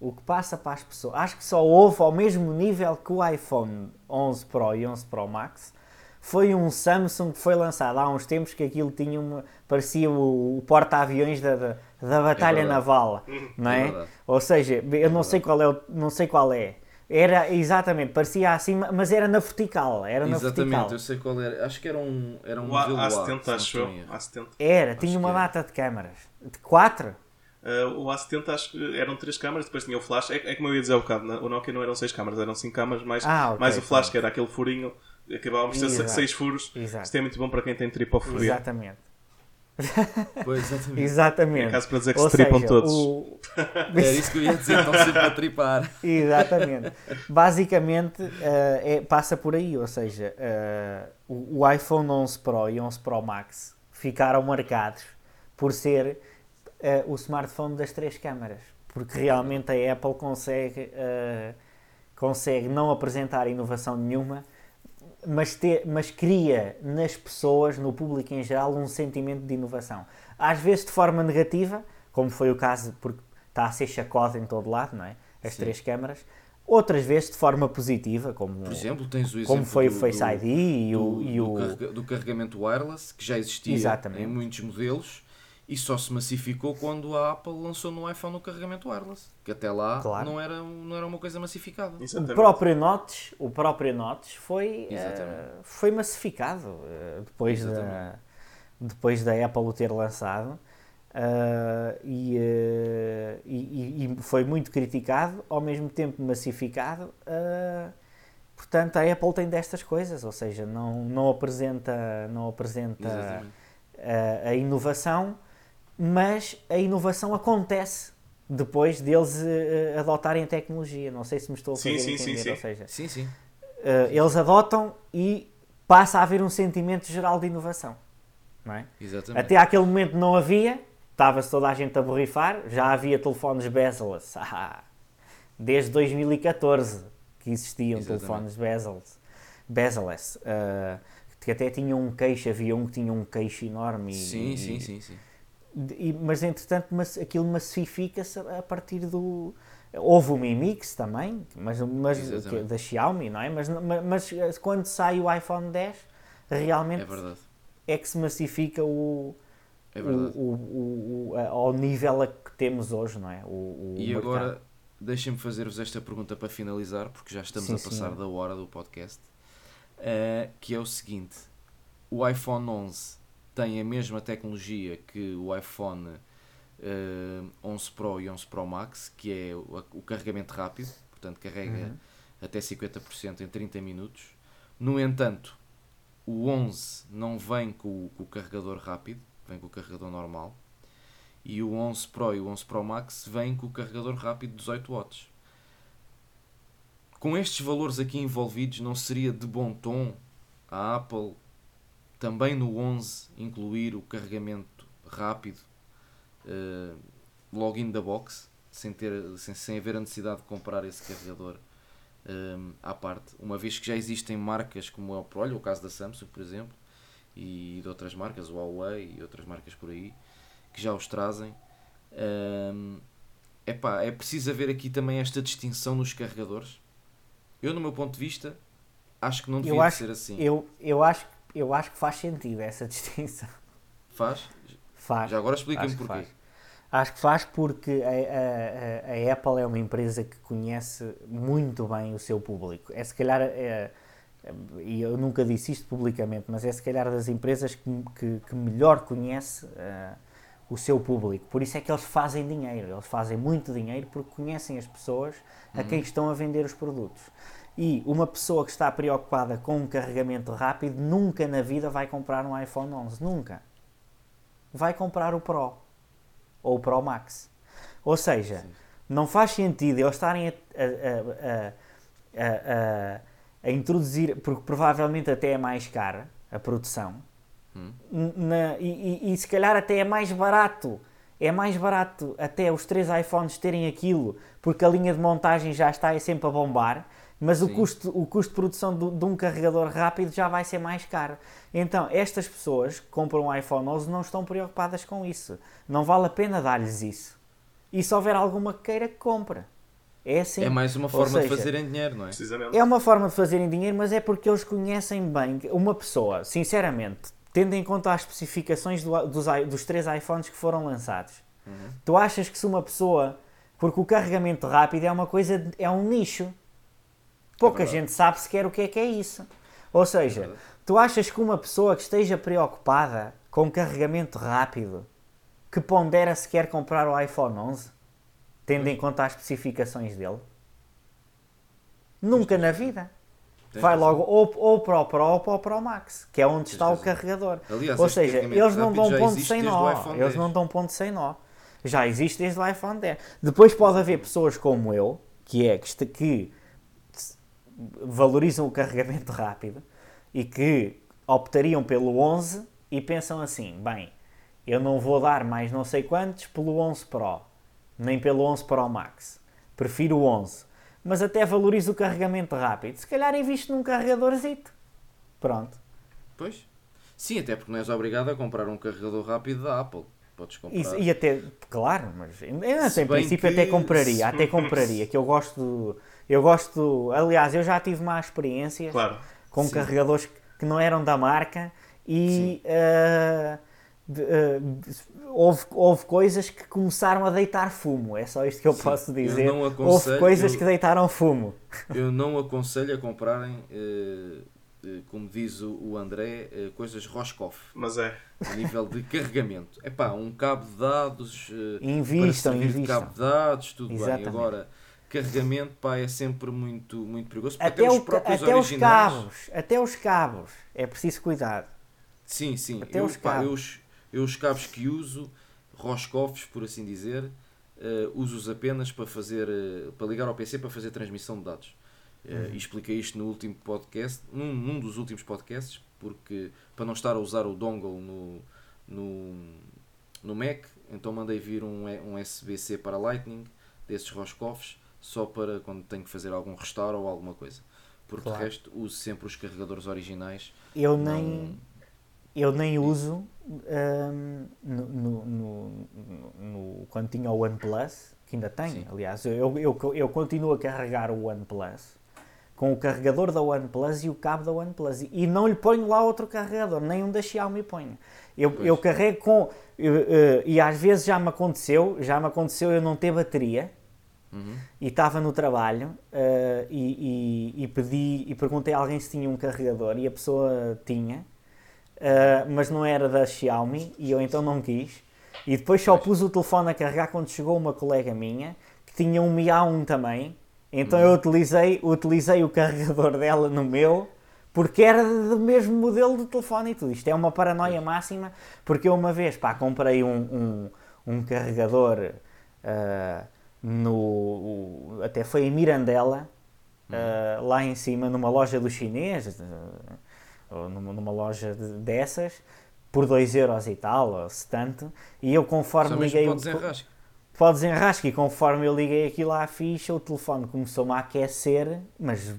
o que passa para as pessoas, acho que só houve ao mesmo nível que o iPhone 11 Pro e 11 Pro Max, foi um Samsung que foi lançado há uns tempos que aquilo tinha uma, parecia o, o porta-aviões da, da, da, batalha é naval, não é? é Ou seja, eu não sei qual é, não sei qual é, era, exatamente, parecia assim, mas era na vertical. Era na exatamente, vertical. eu sei qual era. Acho que era um, era um o A, A70, acho eu. A70. Era, acho tinha uma data de câmaras. De quatro? Uh, o A70 acho que eram três câmaras, depois tinha o flash. É, é como eu ia dizer ao bocado, o Nokia não eram seis câmaras, eram cinco câmaras, mais, ah, okay, mais o flash, que era aquele furinho, acabava por ser seis furos. Exato. Isto é muito bom para quem tem tripofobia. Exatamente. Pois, exatamente. exatamente. É caso para dizer que Ou se tripam seja, todos. O... Era isso que eu ia dizer, estão sempre a tripar. Exatamente. Basicamente uh, é, passa por aí, ou seja, uh, o, o, iPhone 11 Pro e 11 Pro Max ficaram marcados por ser uh, o smartphone das três câmaras, porque realmente a Apple consegue, consegue não apresentar inovação nenhuma mas, ter, mas cria nas pessoas, no público em geral, um sentimento de inovação. Às vezes de forma negativa, como foi o caso, porque está a ser chacota em todo lado, não é? As Sim. três câmaras. Outras vezes de forma positiva, como, Por exemplo, tens o como foi do, o Face ID e o, do, e o... Do, do carregamento wireless, que já existia Exatamente. em muitos modelos e só se massificou quando a Apple lançou no iPhone o carregamento wireless, que até lá claro. não, era, não era uma coisa massificada. Exatamente. O próprio Notch, o próprio Notch foi, uh, foi massificado uh, depois da, depois da Apple o ter lançado. Uh, e, uh, e, e, foi muito criticado, ao mesmo tempo massificado. Uh, portanto, a Apple tem destas coisas, ou seja, não, não apresenta, não apresenta a, a, inovação, mas a inovação acontece depois deles adotarem a tecnologia. Não sei se me estou a fazer sim, entender. Sim, sim. Ou seja, sim, sim. eles adotam e passa a haver um sentimento geral de inovação. Não é? Exatamente. Até àquele momento não havia, estava-se toda a gente a borrifar, já havia telefones bezel-less. desde 2014 que existiam Exatamente. telefones bezels, bezel-less. Uh, que até tinham um queixo, havia um que tinha um queixo enorme. E, sim, e, sim, sim, sim. Mas entretanto mas, aquilo massifica-se a partir do. Houve o Mi Mix também, mas, mas que, da Xiaomi, não é? Mas, mas, mas, quando sai o iPhone 10, realmente é, é que se massifica o, é o, o, o, ao nível a que temos hoje, não é? O, e mercado. agora deixem-me fazer-vos esta pergunta para finalizar, porque já estamos sim, a passar sim. da hora do podcast, uh, que é o seguinte: o iPhone 11 tem a mesma tecnologia que o iPhone uh, eh, 11 Pro e 11 Pro Max, que é o, o carregamento rápido, portanto carrega uhum. até 50% em 30 minutos. No entanto, o 11 não vem com, com o carregador rápido, vem com o carregador normal. E o 11 Pro e o 11 Pro Max vêm com o carregador rápido de 18 watts. Com estes valores aqui envolvidos, não seria de bom tom a Apple também no 11 incluir o carregamento rápido uh, logo in the box, sem, ter, sem, sem haver a necessidade de comprar esse carregador um, eh, à parte, uma vez que já existem marcas como é o Pro, olha o caso da Samsung, por exemplo, e de outras marcas, o Huawei e outras marcas por aí, que já os trazem. Um, epá, é preciso haver aqui também esta distinção nos carregadores. Eu, no meu ponto de vista, acho que não devia acho, ser assim. Eu, eu, acho, eu acho que faz sentido essa distinção. Faz? Faz. Já agora explica-me porquê. Faz. Acho que faz porque a, a, a, Apple é uma empresa que conhece muito bem o seu público. É se calhar. É, e eu nunca disse isto publicamente, mas é se calhar das empresas que, que, que melhor conhece uh, o seu público. Por isso é que eles fazem dinheiro, eles fazem muito dinheiro porque conhecem as pessoas a quem uhum. estão a vender os produtos. E uma pessoa que está preocupada com um carregamento rápido nunca na vida vai comprar um iPhone 11, nunca. Vai comprar o Pro ou o Pro Max. Ou seja, Sim. não faz sentido eles estarem a, a, a, a introduzir, porque provavelmente até é mais cara a produção, hum. na, e, e, e, se calhar até é mais barato. É mais barato até os três iPhones terem aquilo, porque a linha de montagem já está é sempre a bombar, mas o custo, o custo de produção de, de, um carregador rápido já vai ser mais caro. Então, estas pessoas que compram um iPhone 11 não estão preocupadas com isso. Não vale a pena dar-lhes isso. E se houver alguma que queira, que compra. É assim. É mais uma forma seja, de fazerem dinheiro, não é? É uma forma de fazerem dinheiro, mas é porque eles conhecem bem uma pessoa, sinceramente, tendo em conta as especificações do, dos, dos três iPhones que foram lançados. Uhum. Tu achas que se uma pessoa. Porque o carregamento rápido é uma coisa. é um nicho. Pouca é gente sabe sequer o que é que é isso. Ou seja, é tu achas que uma pessoa que esteja preocupada com carregamento rápido que pondera sequer comprar o iPhone 11? tendo em conta as especificações dele? Nunca na vida. Vai logo ou, ou para o Pro ou para o Pro Max, que é onde está o carregador. Aliás, ou seja, eles não dão ponto sem nó. Eles não dão ponto sem nó. Já existe desde o iPhone 10. Depois pode haver pessoas como eu, que é que, que valorizam o carregamento rápido e que optariam pelo 11 e pensam assim: bem, eu não vou dar mais não sei quantos pelo 11 Pro nem pelo 11 Pro Max. Prefiro o 11. Mas até valorizo o carregamento rápido. Se calhar invisto num carregadorzito. Pronto. Pois. Sim, até porque não és obrigado a comprar um carregador rápido da Apple. Podes comprar. Isso, e até, claro, mas eu, em princípio que... até compraria, até compraria, que eu gosto, eu gosto, aliás, eu já tive más experiências claro. com Sim. carregadores que não eram da marca e uh, de, uh, houve, houve coisas que começaram a deitar fumo, é só isto que eu Sim, posso dizer. Eu houve coisas eu, que deitaram fumo. Eu não aconselho a comprarem uh, como diz o André, coisas Roscoff. Mas é. A nível de carregamento. É pá, um cabo de dados. Invistam, para invistam. De cabo de dados, tudo Exatamente. bem. Agora, carregamento, pá, é sempre muito, muito perigoso. Até, o, os próprios até os originais. cabos, até os cabos, é preciso cuidado. Sim, sim. Até eu, os pá, cabos. eu, os- eu os cabos que uso, Roscoffs, por assim dizer, eh, uso-os apenas para fazer, eh, para ligar ao PC para fazer transmissão de dados. Eh, Uhum. E expliquei isto no último podcast, num, num dos últimos podcasts, porque para não estar a usar o dongle no, no, no Mac, então mandei vir um, um USB-C para Lightning desses Roscoffs, só para quando tenho que fazer algum restauro ou alguma coisa. Porque Claro. de resto uso sempre os carregadores originais. Eu Não- nem, eu nem uso hum, no, no, no- no- quando tinha o OnePlus, que ainda tenho, Sim. aliás, eu, eu, eu continuo a carregar o OnePlus com o carregador da OnePlus e o cabo da OnePlus e não lhe ponho lá outro carregador, nem um da Xiaomi ponho. Eu, Pois. eu carrego com. eh, eh, e às vezes já me aconteceu, já me aconteceu eu não ter bateria Uhum. e estava no trabalho eh, e, e- e pedi e perguntei a alguém se tinha um carregador e a pessoa tinha, eh, mas não era da Xiaomi e eu então não quis. E depois só pus o telefone a carregar quando chegou uma colega minha que tinha um Mi A1 também. Então eu utilizei, utilizei o carregador dela no meu porque era do mesmo modelo de telefone e tudo. Isto é uma paranoia máxima porque eu uma vez pá, comprei um, um, um carregador ah, no, até foi em Mirandela, ah, lá em cima, numa loja do chinês, ou numa, numa loja de- dessas, por 2 euros e tal, ou se tanto, e eu conforme Só liguei o desenrasque e conforme eu liguei aquilo à ficha, o telefone começou-me a aquecer, mas,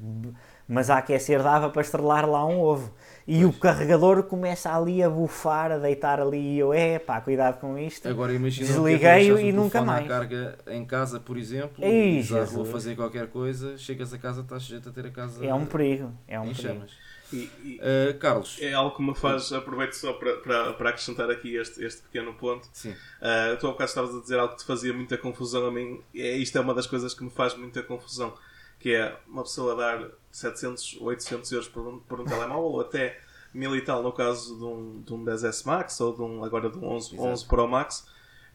mas a aquecer dava para estrelar lá um ovo. E o carregador começa ali a bufar, a deitar ali e eu, é pá, cuidado com isto. Agora imagina Desliguei-o que é e nunca mais. carga em casa, por exemplo, Ei, e à rua Jesus. fazer qualquer coisa, chegas a casa, estás sujeito a ter a casa É um perigo, é um perigo. chamas. E, e Uh, Carlos, é algo que me faz, aproveito só para, para, para acrescentar aqui este, este pequeno ponto. sim, Uh, tu há bocado estavas a dizer algo que te fazia muita confusão a mim. É, isto é uma das coisas que me faz muita confusão. Que é uma pessoa dar 700, 800 euros por um, por um telemóvel ou até mil e tal no caso de um, de um 10S Max ou de um, agora de um 11, Exato. 11 Pro Max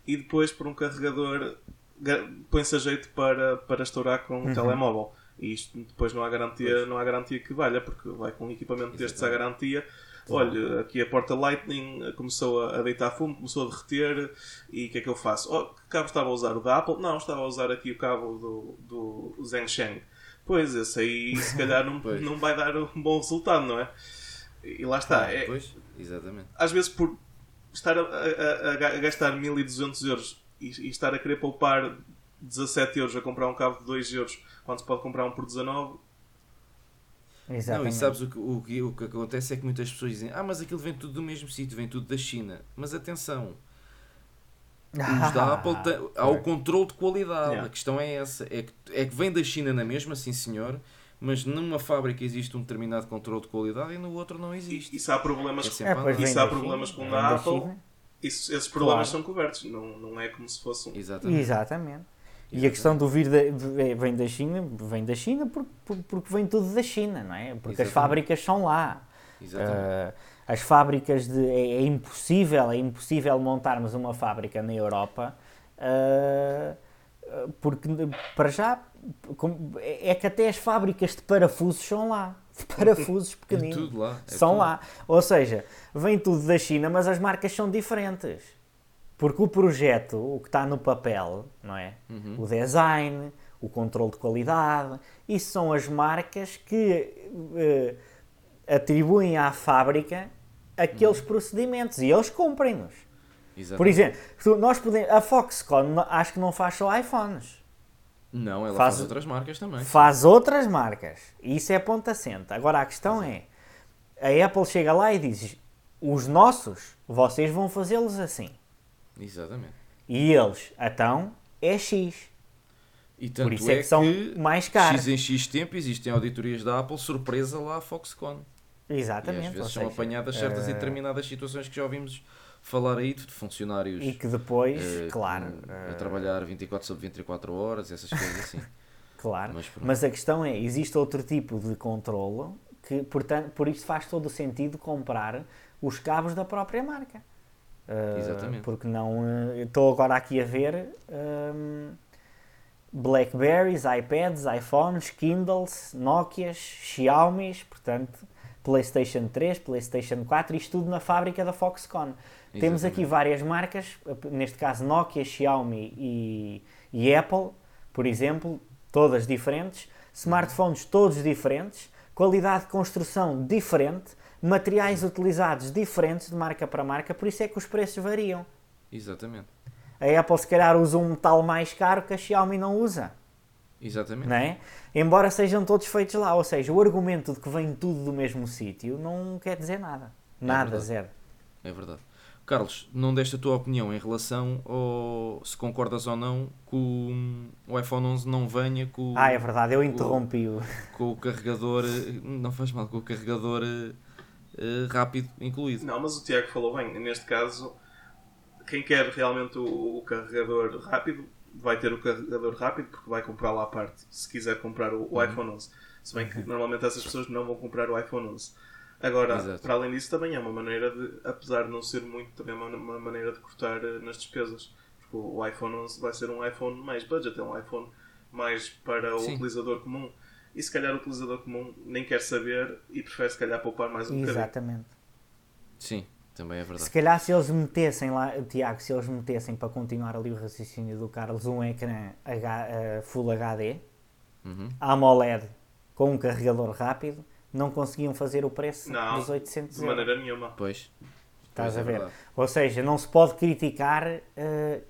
e depois por um carregador ga- põe-se a jeito para, para estourar com um telemóvel. E isto depois não há garantia, não há garantia que valha, porque vai com um equipamento destes à garantia. Olha, aqui a porta Lightning começou a a deitar fumo, começou a derreter, e o que é que eu faço? Oh, que cabo estava a usar? O da Apple? Não, estava a usar aqui o cabo do, do Zhengsheng. Pois, esse aí se calhar não, não vai dar um bom resultado, não é? E lá está. é, pois, exatamente. às vezes por estar a, a- a- gastar 1200 euros e, e estar a querer poupar 17 euros a comprar um cabo de 2 euros quando se pode comprar um por 19 Não, e sabes o que, o, que, o que acontece é que muitas pessoas dizem Ah, mas aquilo vem tudo do mesmo sítio, vem tudo da China. Mas atenção, os da Apple têm- há o controle de qualidade. Yeah. A questão é essa: é que, é que vem da China na mesma, sim senhor, mas numa fábrica existe um determinado controle de qualidade e no outro não existe. e se há problemas, É É, e se há da problemas China, com da Apple, China. isso- esses problemas Claro. são cobertos. Não, não é como se fosse um. Exatamente. Exatamente. E a questão do vir da- vem da China, vem da China porque, porque vem tudo da China, não é? Porque as Exatamente. fábricas são lá. Exatamente. Ah, as fábricas de. É, é impossível, é impossível montarmos uma fábrica na Europa ah, porque para já é é que até as fábricas de parafusos são lá. De parafusos é pequeninos. tudo lá. é são tudo. lá. Ou seja, vem tudo da China, mas as marcas são diferentes. Porque o projeto, o que está no papel, não é? Uhum. O design, o controle de qualidade, isso são as marcas que eh, atribuem à fábrica aqueles Uhum. procedimentos e eles cumprem-nos. Por exemplo, nós podemos, a Foxconn acho que não faz só iPhones. Não, ela Faz- faz, outras marcas também. Faz outras marcas. E isso é ponto assente. Agora a questão é: a Apple chega lá e diz: os nossos, vocês vão fazê-los assim. Exatamente. E eles, então, é X. E tanto isso é que são mais caros. X em X tempo existem auditorias da Apple, surpresa lá a Foxconn. E Exatamente. às vezes são seja, apanhadas certas e eh, determinadas situações que já ouvimos falar aí de funcionários E que depois, eh, claro, com- eh, a trabalhar 24 sobre 24 horas, essas coisas assim. claro. mas Mas, a questão é, existe outro tipo de controlo que, portanto, por isso faz todo o sentido comprar os cabos da própria marca. Uh, Exatamente. Porque não. Estou agora aqui a ver. Um, Blackberries, iPads, iPhones, Kindles, Nokias, Xiaomis, portanto, PlayStation 3, PlayStation 4, isto tudo na fábrica da Foxconn. Exatamente. Temos aqui várias marcas, neste caso Nokia, Xiaomi e, e Apple, por exemplo, todas diferentes, smartphones todos diferentes, qualidade de construção diferente, materiais utilizados diferentes de marca para marca, por isso é que os preços variam. Exatamente. A Apple se calhar usa um metal mais caro que a Xiaomi não usa. Exatamente. Não é? Embora sejam todos feitos lá. Ou seja, o argumento de que vem tudo do mesmo sítio não quer dizer nada. É nada, é zero. É verdade. Carlos, não deste a tua opinião em relação ao se concordas ou não que o, o iPhone 11 não venha com Ah, é verdade, eu interrompi o com o carregador, não faz mal, com o carregador uh, rápido incluído. Não, mas o Tiago falou bem, neste caso quem quer realmente o, o, carregador rápido vai ter o carregador rápido porque vai comprar lá à parte se quiser comprar o, o uhum. iPhone 11. Se bem que uhum. normalmente essas pessoas não vão comprar o iPhone 11. Agora, Exato. para além disso, também é uma maneira de, apesar de não ser muito, também é uma, uma maneira de cortar uh, nas despesas. Porque o iPhone 11 vai ser um iPhone mais budget, é um iPhone mais para o Sim. utilizador comum. E se calhar o utilizador comum nem quer saber e prefere se calhar poupar mais um Exatamente. bocadinho. Exatamente. Sim. Também é verdade. Se calhar se eles metessem lá, Tiago, se eles metessem para continuar ali o raciocínio do Carlos um ecrã H, uh, Full HD, uhum. AMOLED com um carregador rápido, não conseguiam fazer o preço não, dos 800 euros. de maneira nenhuma. Pois. Estás pois é a ver? Verdade. Ou seja, não se pode criticar, uh,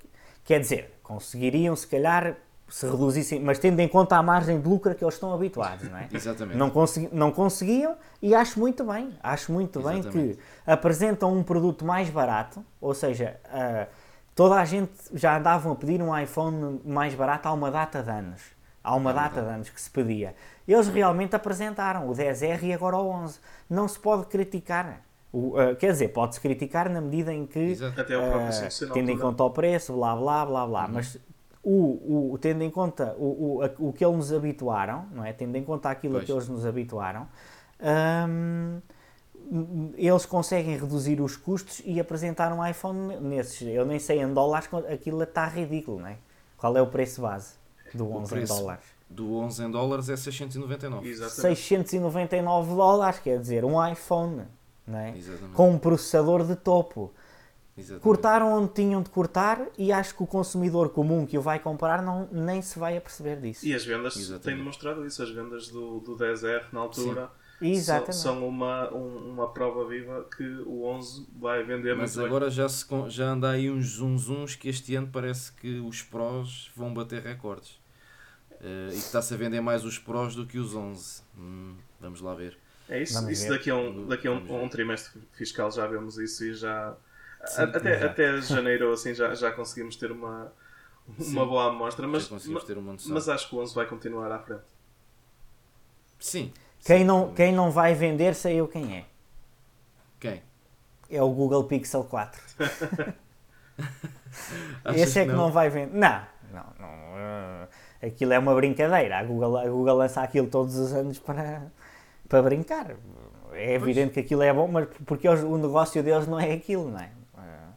quer dizer, conseguiriam se calhar se reduzissem, mas tendo em conta a margem de lucro que eles estão habituados, não é? Exatamente. Não, consegui, não conseguiam e acho muito bem, acho muito Exatamente. bem que apresentam um produto mais barato, ou seja, uh, toda a gente já andavam a pedir um iPhone mais barato há uma data de anos. Há uma é data de anos que se pedia. Eles realmente apresentaram o 10R e agora o 11. Não se pode criticar. O, uh, quer dizer, pode-se criticar na medida em que, uh, tendo em conta o preço, blá blá blá blá, uhum. mas o, o, tendo em conta o, o, o que eles nos habituaram, não é? tendo em conta aquilo pois. que eles nos habituaram, hum, eles conseguem reduzir os custos e apresentar um iPhone nesses. Eu nem sei em dólares, aquilo está ridículo, não é? Qual é o preço base do 11 em dólares? Do 11 em dólares é 699. Exatamente. 699 dólares, quer dizer, um iPhone, não é? Exatamente. Com um processador de topo Exatamente. Cortaram onde tinham de cortar e acho que o consumidor comum que o vai comprar não, nem se vai aperceber disso. E as vendas Exatamente. têm demonstrado isso. As vendas do, do 10R na altura são, são, uma, um, uma prova viva que o 11 vai vender Mas muito agora já, se, já anda aí uns zunzuns que este ano parece que os Pros vão bater recordes. Uh, e que está-se a vender mais os Pros do que os 11. Hum, vamos lá ver. É isso, isso daqui a um, daqui a um, um trimestre fiscal já vemos isso e já Sim, até, até janeiro assim já, já conseguimos ter uma, uma Sim, boa amostra, mas, mas acho que o 11 vai continuar à frente. Sim. Quem não, quem não vai vender, sei eu quem é. Quem? É o Google Pixel 4. Esse é que não? não, vai vender. Não, não, não. Uh, aquilo é uma brincadeira. A Google, a Google lança aquilo todos os anos para, para brincar. É evidente pois. que aquilo é bom, mas porque o negócio deles não é aquilo, não é?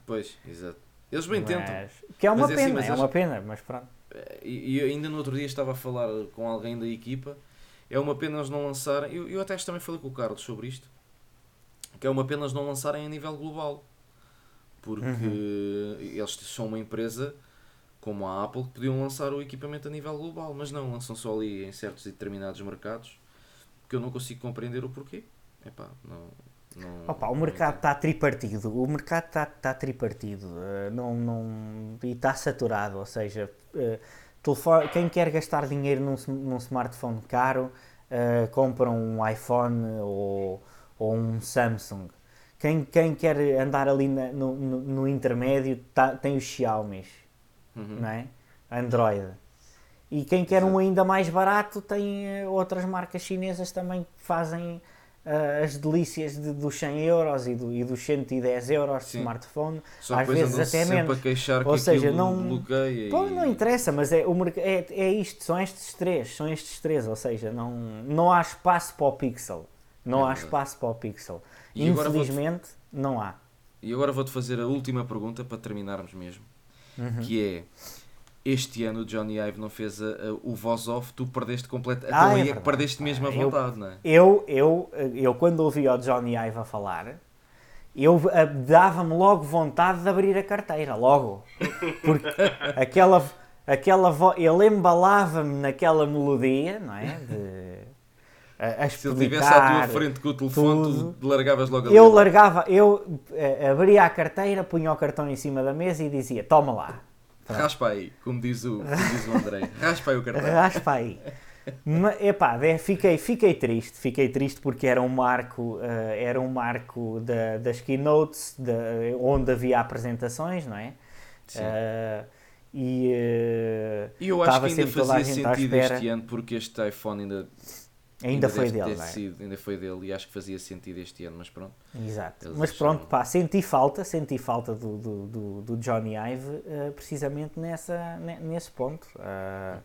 Pois, exato. Eles bem mas, tentam. Que é uma mas pena, é, assim, é uma pena, mas pronto. E, e ainda no outro dia estava a falar com alguém da equipa. É uma pena eles não lançarem. Eu, eu até também falei com o Carlos sobre isto. Que é uma pena eles não lançarem a nível global. Porque uhum. eles são uma empresa como a Apple que podiam lançar o equipamento a nível global, mas não, lançam só ali em certos e determinados mercados. Que eu não consigo compreender o porquê. Epá, não, não, Opa, o mercado está tripartido, o mercado está tá tripartido uh, não, não, e está saturado, ou seja, uh, telefone, quem quer gastar dinheiro num, num smartphone caro uh, compra um iPhone ou, ou um Samsung. Quem, quem quer andar ali na, no, no, no, intermédio tá, tem os Xiaomi, uhum. não é? Android. E quem quer Exato. um ainda mais barato tem outras marcas chinesas também que fazem uh, as delícias de, dos 100 euros e, do, e dos 110 euros de smartphone, Só às vezes até menos. Ou seja, não, pô, não interessa, mas é, o, é, é isto, são estes três, são estes três, ou seja, não, não há espaço para o Pixel. Não é há espaço para o pixel. E Infelizmente, não há. E agora vou-te fazer a última pergunta para terminarmos mesmo. Uhum. Que é este ano o Johnny Ive não fez a, a, o voz off, tu perdeste completamente. Ah, então é é que perdeste mesmo a vontade, eu, não é? Eu, eu, eu, quando ouvi o Johnny Ive a falar, eu dava-me logo vontade de abrir a carteira, logo. Porque aquela, aquela voz, ele embalava-me naquela melodia, não é? De, a, a Se ele estivesse à tua frente com o telefone, tudo. tu largavas logo ali. Eu largava, eu abria a carteira, punha o cartão em cima da mesa e dizia: Toma lá. Pronto. Raspa aí, como diz o, como diz o André. Raspa aí o cartão. Raspa aí. Mas, epá, fiquei, fiquei triste, fiquei triste porque era um marco, uh, era um marco da, das keynotes, de, onde havia apresentações, não é? Sim. Uh, e, uh, e eu acho que ainda fazia sentido este ano porque este iPhone ainda Ainda, ainda foi dele, é? sido, ainda foi dele e acho que fazia sentido este ano, mas pronto. Exato. Mas pronto, pá, senti falta, senti falta do, do, do, do Johnny Ive uh, precisamente nessa, nesse ponto. Uh,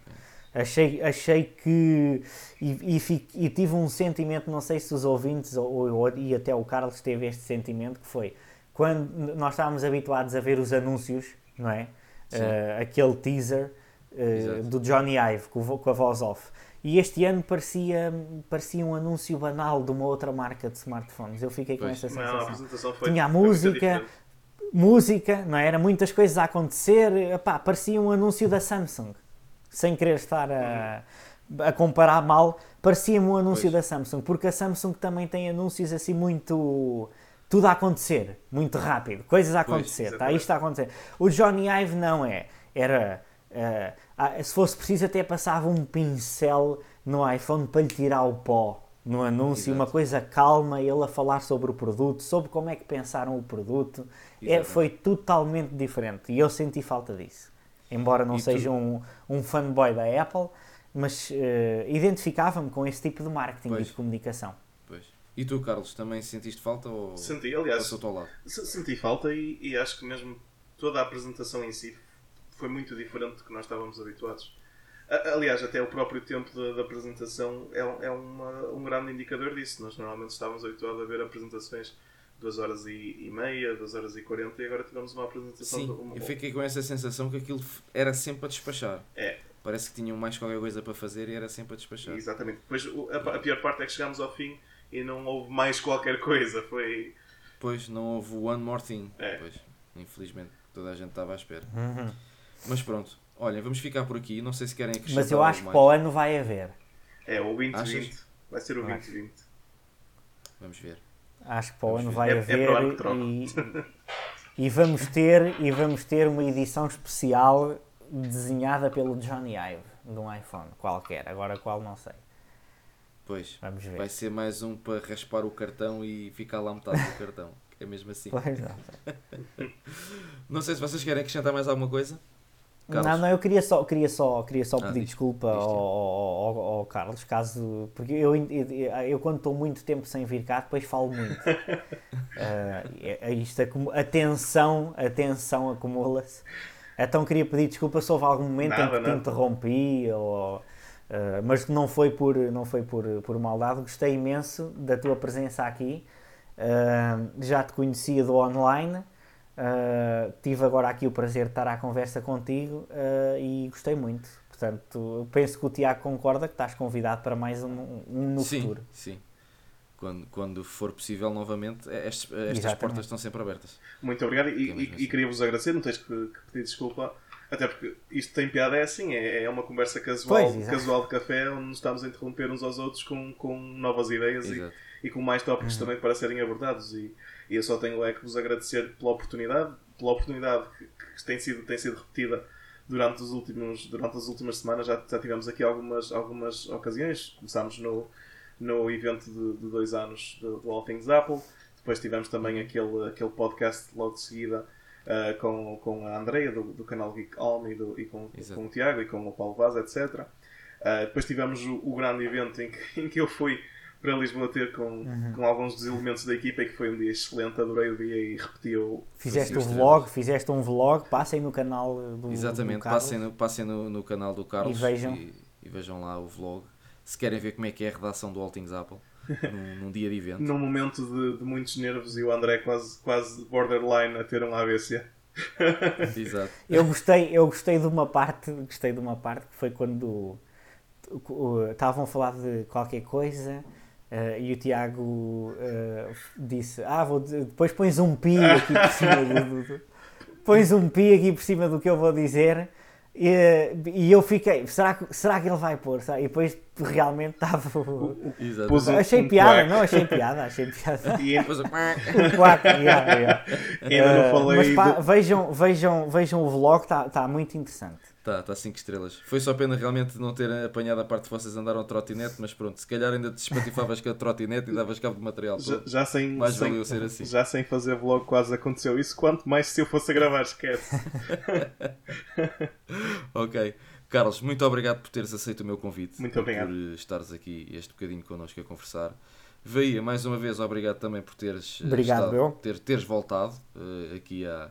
okay. achei, achei que. E, e, e, tive um sentimento, não sei se os ouvintes ou, ou, e até o Carlos teve este sentimento, que foi quando nós estávamos habituados a ver os anúncios, não é? Uh, aquele teaser do Johnny Ive com, com a voz off e este ano parecia, parecia um anúncio banal de uma outra marca de smartphones. Eu fiquei com pois. essa sensação. Não, Tinha a música, música, não é? Era muitas coisas a acontecer. Epá, parecia um anúncio da Samsung. Sem querer estar a, a comparar mal, parecia-me um anúncio pois. da Samsung. Porque a Samsung também tem anúncios assim muito tudo a acontecer, muito rápido, coisas a acontecer, pois, tá? isto a acontecer. O Johnny Ive não é, era uh, se fosse preciso até passava um pincel no iPhone para lhe tirar o pó no anúncio, Exato. uma coisa calma, ele a falar sobre o produto, sobre como é que pensaram o produto, é, foi totalmente diferente e eu senti falta disso. Embora não e seja tu... um, um fanboy da Apple, mas uh, identificava-me com esse tipo de marketing pois. e de comunicação. Pois. E tu, Carlos, também sentiste falta ou senti, aliás, senti falta e, e acho que mesmo toda a apresentação em si foi muito diferente do que nós estávamos habituados. Aliás, até o próprio tempo da, apresentação é, é uma, um grande indicador disso. Nós normalmente estávamos habituados a ver apresentações 2 horas e, e meia, 2 horas e 40 e agora tivemos uma apresentação. Sim, de uma... eu fiquei com essa sensação que aquilo era sempre a despachar. É. Parece que tinham mais qualquer coisa para fazer e era sempre a despachar. Exatamente. Depois a, a pior parte é que chegámos ao fim e não houve mais qualquer coisa. Foi. Pois, não houve one more thing. É. Pois, infelizmente, toda a gente estava à espera. Uhum. Mas pronto, olha, vamos ficar por aqui. Não sei se querem acrescentar Mas eu acho que para o ano vai haver. É, o 2020. Vai ser o 2020. Vamos ver. Acho que para o ano vai é, haver é e, e, vamos ter, e vamos ter uma edição especial desenhada pelo Johnny Ive de um iPhone qualquer. Agora qual não sei. Pois, vamos ver. vai ser mais um para raspar o cartão e ficar lá metade do cartão. É mesmo assim. Pois não. não sei se vocês querem acrescentar mais alguma coisa. Carlos. Não, não, eu queria só, queria só, queria só ah, pedir desculpa ao, ao, ao, Carlos, caso. Porque eu, eu, eu quando estou muito tempo sem vir cá, depois falo muito. uh, isto, a tensão, a tensão acumula-se. Então queria pedir desculpa se houve algum momento nada, em que te interrompi, ou, uh, mas não foi, por, não foi por, por maldade. Gostei imenso da tua presença aqui. Uh, já te conhecia do online. Uh, tive agora aqui o prazer de estar à conversa contigo uh, e gostei muito. Portanto, penso que o Tiago concorda que estás convidado para mais um, um no sim, futuro. Sim, quando, quando for possível novamente, estas, estas portas estão sempre abertas. Muito obrigado e, e, assim. e queria-vos agradecer, não tens que, que, pedir desculpa, até porque isto tem piada, é assim, é, é uma conversa casual, pois, casual de café, onde nos estamos a interromper uns aos outros com, com novas ideias e, e, com mais tópicos uhum. também para serem abordados. E, e eu só tenho é que vos agradecer pela oportunidade, pela oportunidade que, que, tem, sido, tem sido repetida durante, os últimos, durante as últimas semanas. Já, já tivemos aqui algumas, algumas ocasiões. Começámos no, no evento de, de dois anos do, do All Things Apple. Depois tivemos também aquele, aquele podcast logo de seguida uh, com, com a Andrea do, do canal Geek Home e, do, e com, com o Tiago e com o Paulo Vaz, etc. Uh, eh, depois tivemos o, o grande evento em que, em que eu fui para Lisboa ter com, uhum. com alguns dos elementos da equipa e que foi um dia excelente, adorei o dia e repeti o. Fizeste um vlog, fizeste um vlog, passem no canal do Exatamente, do passem, no, passem no, no canal do Carlos e vejam. E, e, vejam lá o vlog. Se querem ver como é que é a redação do All Things Apple. num, num dia de evento. Num momento de, de, muitos nervos e o André quase, quase borderline a ter um AVC. Exato. Eu gostei, eu gostei de uma parte, gostei de uma parte que foi quando estavam a falar de qualquer coisa uh, e o Tiago uh, disse: Ah, vou, depois pões um pi aqui por cima do, do, pões um pi aqui por cima do que eu vou dizer. E, e eu fiquei, será que, será que ele vai pôr? E depois realmente estava. Exato. Achei um piada, não? Achei piada, achei piada. E depois o quack, yeah, yeah. Ainda não falei. Mas pá, vejam, vejam, vejam o vlog, está tá muito interessante. Está, está 5 estrelas. Foi só pena realmente não ter apanhado a parte de vocês andaram a trotinete, mas pronto, se calhar ainda te espatifavas com a trotinete e davas cabo de material. Já, já, sem, mais sem, valeu ser assim. Já sem fazer vlog quase aconteceu isso, quanto mais se eu fosse a gravar, esquece. ok. Carlos, muito obrigado por teres aceito o meu convite. Muito obrigado. Por estares aqui este bocadinho connosco a conversar. Veia, mais uma vez, obrigado também por teres, obrigado, estado, ter, teres voltado uh, aqui à,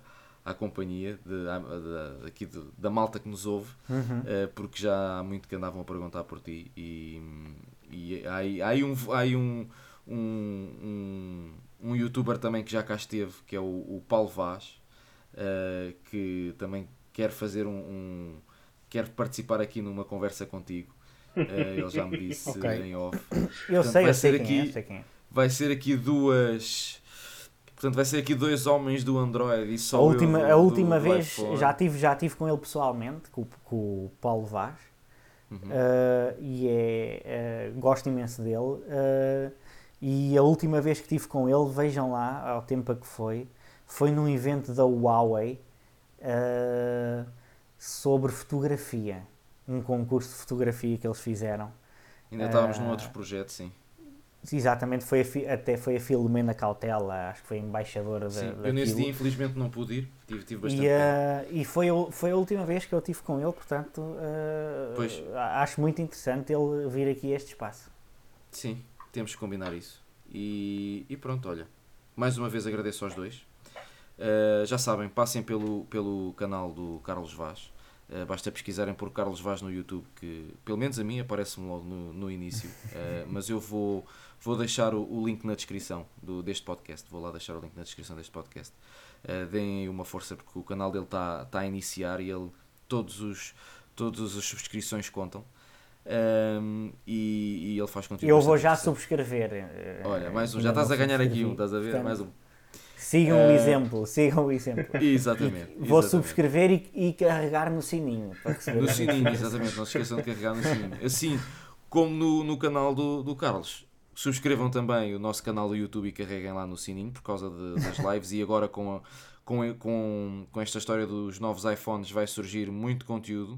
à companhia de, de, aqui de, da malta que nos ouve, uhum. uh, porque já há muito que andavam a perguntar por ti e, e há, há aí um, há aí um, um, um, um, youtuber também que já cá esteve, que é o, o Paulo Vaz, uh, que também quer fazer um, um, quer participar aqui numa conversa contigo. Uh, ele já me disse okay. em off. Eu Portanto, sei, eu sei, aqui, quem é, sei quem é. Vai ser aqui duas Portanto, vai ser aqui dois homens do Android e só a última, do, a última vez já tive, já tive com ele pessoalmente, com, com o Paulo Vaz, uhum. uh, e é, uh, gosto imenso dele. Uh, e a última vez que tive com ele, vejam lá, ao tempo a que foi, foi num evento da Huawei sobre fotografia. Um concurso de fotografia que eles fizeram. Ainda estávamos num outro projeto, sim. Exatamente, foi a, até foi a Filomena Cautela, acho que foi embaixadora Sim, da. Eu nesse dia infelizmente não pude ir, tive, tive bastante. E, uh, e foi, foi a última vez que eu tive com ele, portanto uh, acho muito interessante ele vir aqui a este espaço. Sim, temos que combinar isso. E, e pronto, olha, mais uma vez agradeço aos dois. Uh, já sabem, passem pelo, pelo canal do Carlos Vaz. Uh, basta pesquisarem por Carlos Vaz no YouTube, que pelo menos a mim aparece-me logo no, no início. Uh, mas eu vou, vou deixar o, o, link na descrição do, deste podcast. Vou lá deixar o link na descrição deste podcast. Uh, deem uma força porque o canal dele está tá a iniciar e ele todos os todas as subscrições contam. Um, e, e, ele faz conteúdo. Eu vou já subscrever. Olha, mais um. Já estás a ganhar aqui um, estás a ver? Mais um. Sigam uh, o exemplo, sigam o exemplo. Exatamente. E vou exatamente. subscrever e, e, carregar no sininho. no sininho, exatamente, não se esqueçam de carregar no sininho. Assim como no, no canal do, do Carlos. Subscrevam também o nosso canal do YouTube e carreguem lá no sininho por causa de, das lives e agora com, a, com, com, com esta história dos novos iPhones vai surgir muito conteúdo.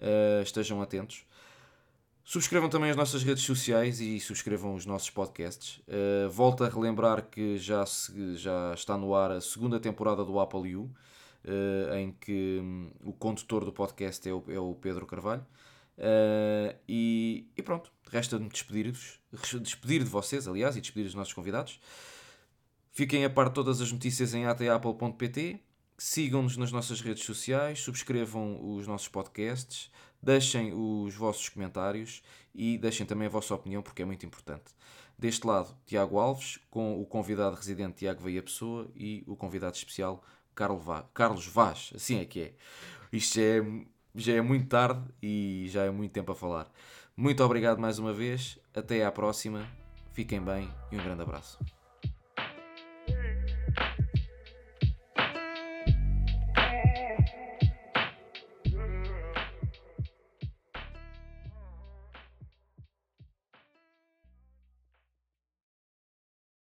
Uh, estejam atentos. Subscrevam também as nossas redes sociais e subscrevam os nossos podcasts. Uh, volto a relembrar que já, se, já está no ar a segunda temporada do Apple U, uh, em que um, o condutor do podcast é o, é o Pedro Carvalho. Uh, e, e, pronto, resta-me despedir-vos, despedir de vocês, aliás, e despedir dos nossos convidados. Fiquem a par de todas as notícias em atapple.pt. Sigam-nos nas nossas redes sociais, subscrevam os nossos podcasts. Deixem os vossos comentários e deixem também a vossa opinião, porque é muito importante. Deste lado, Tiago Alves, com o convidado residente Tiago Veia Pessoa e o convidado especial Carlos Vaz. Assim é que é. Isto é, já é muito tarde e já é muito tempo a falar. Muito obrigado mais uma vez. Até à próxima. Fiquem bem e um grande abraço.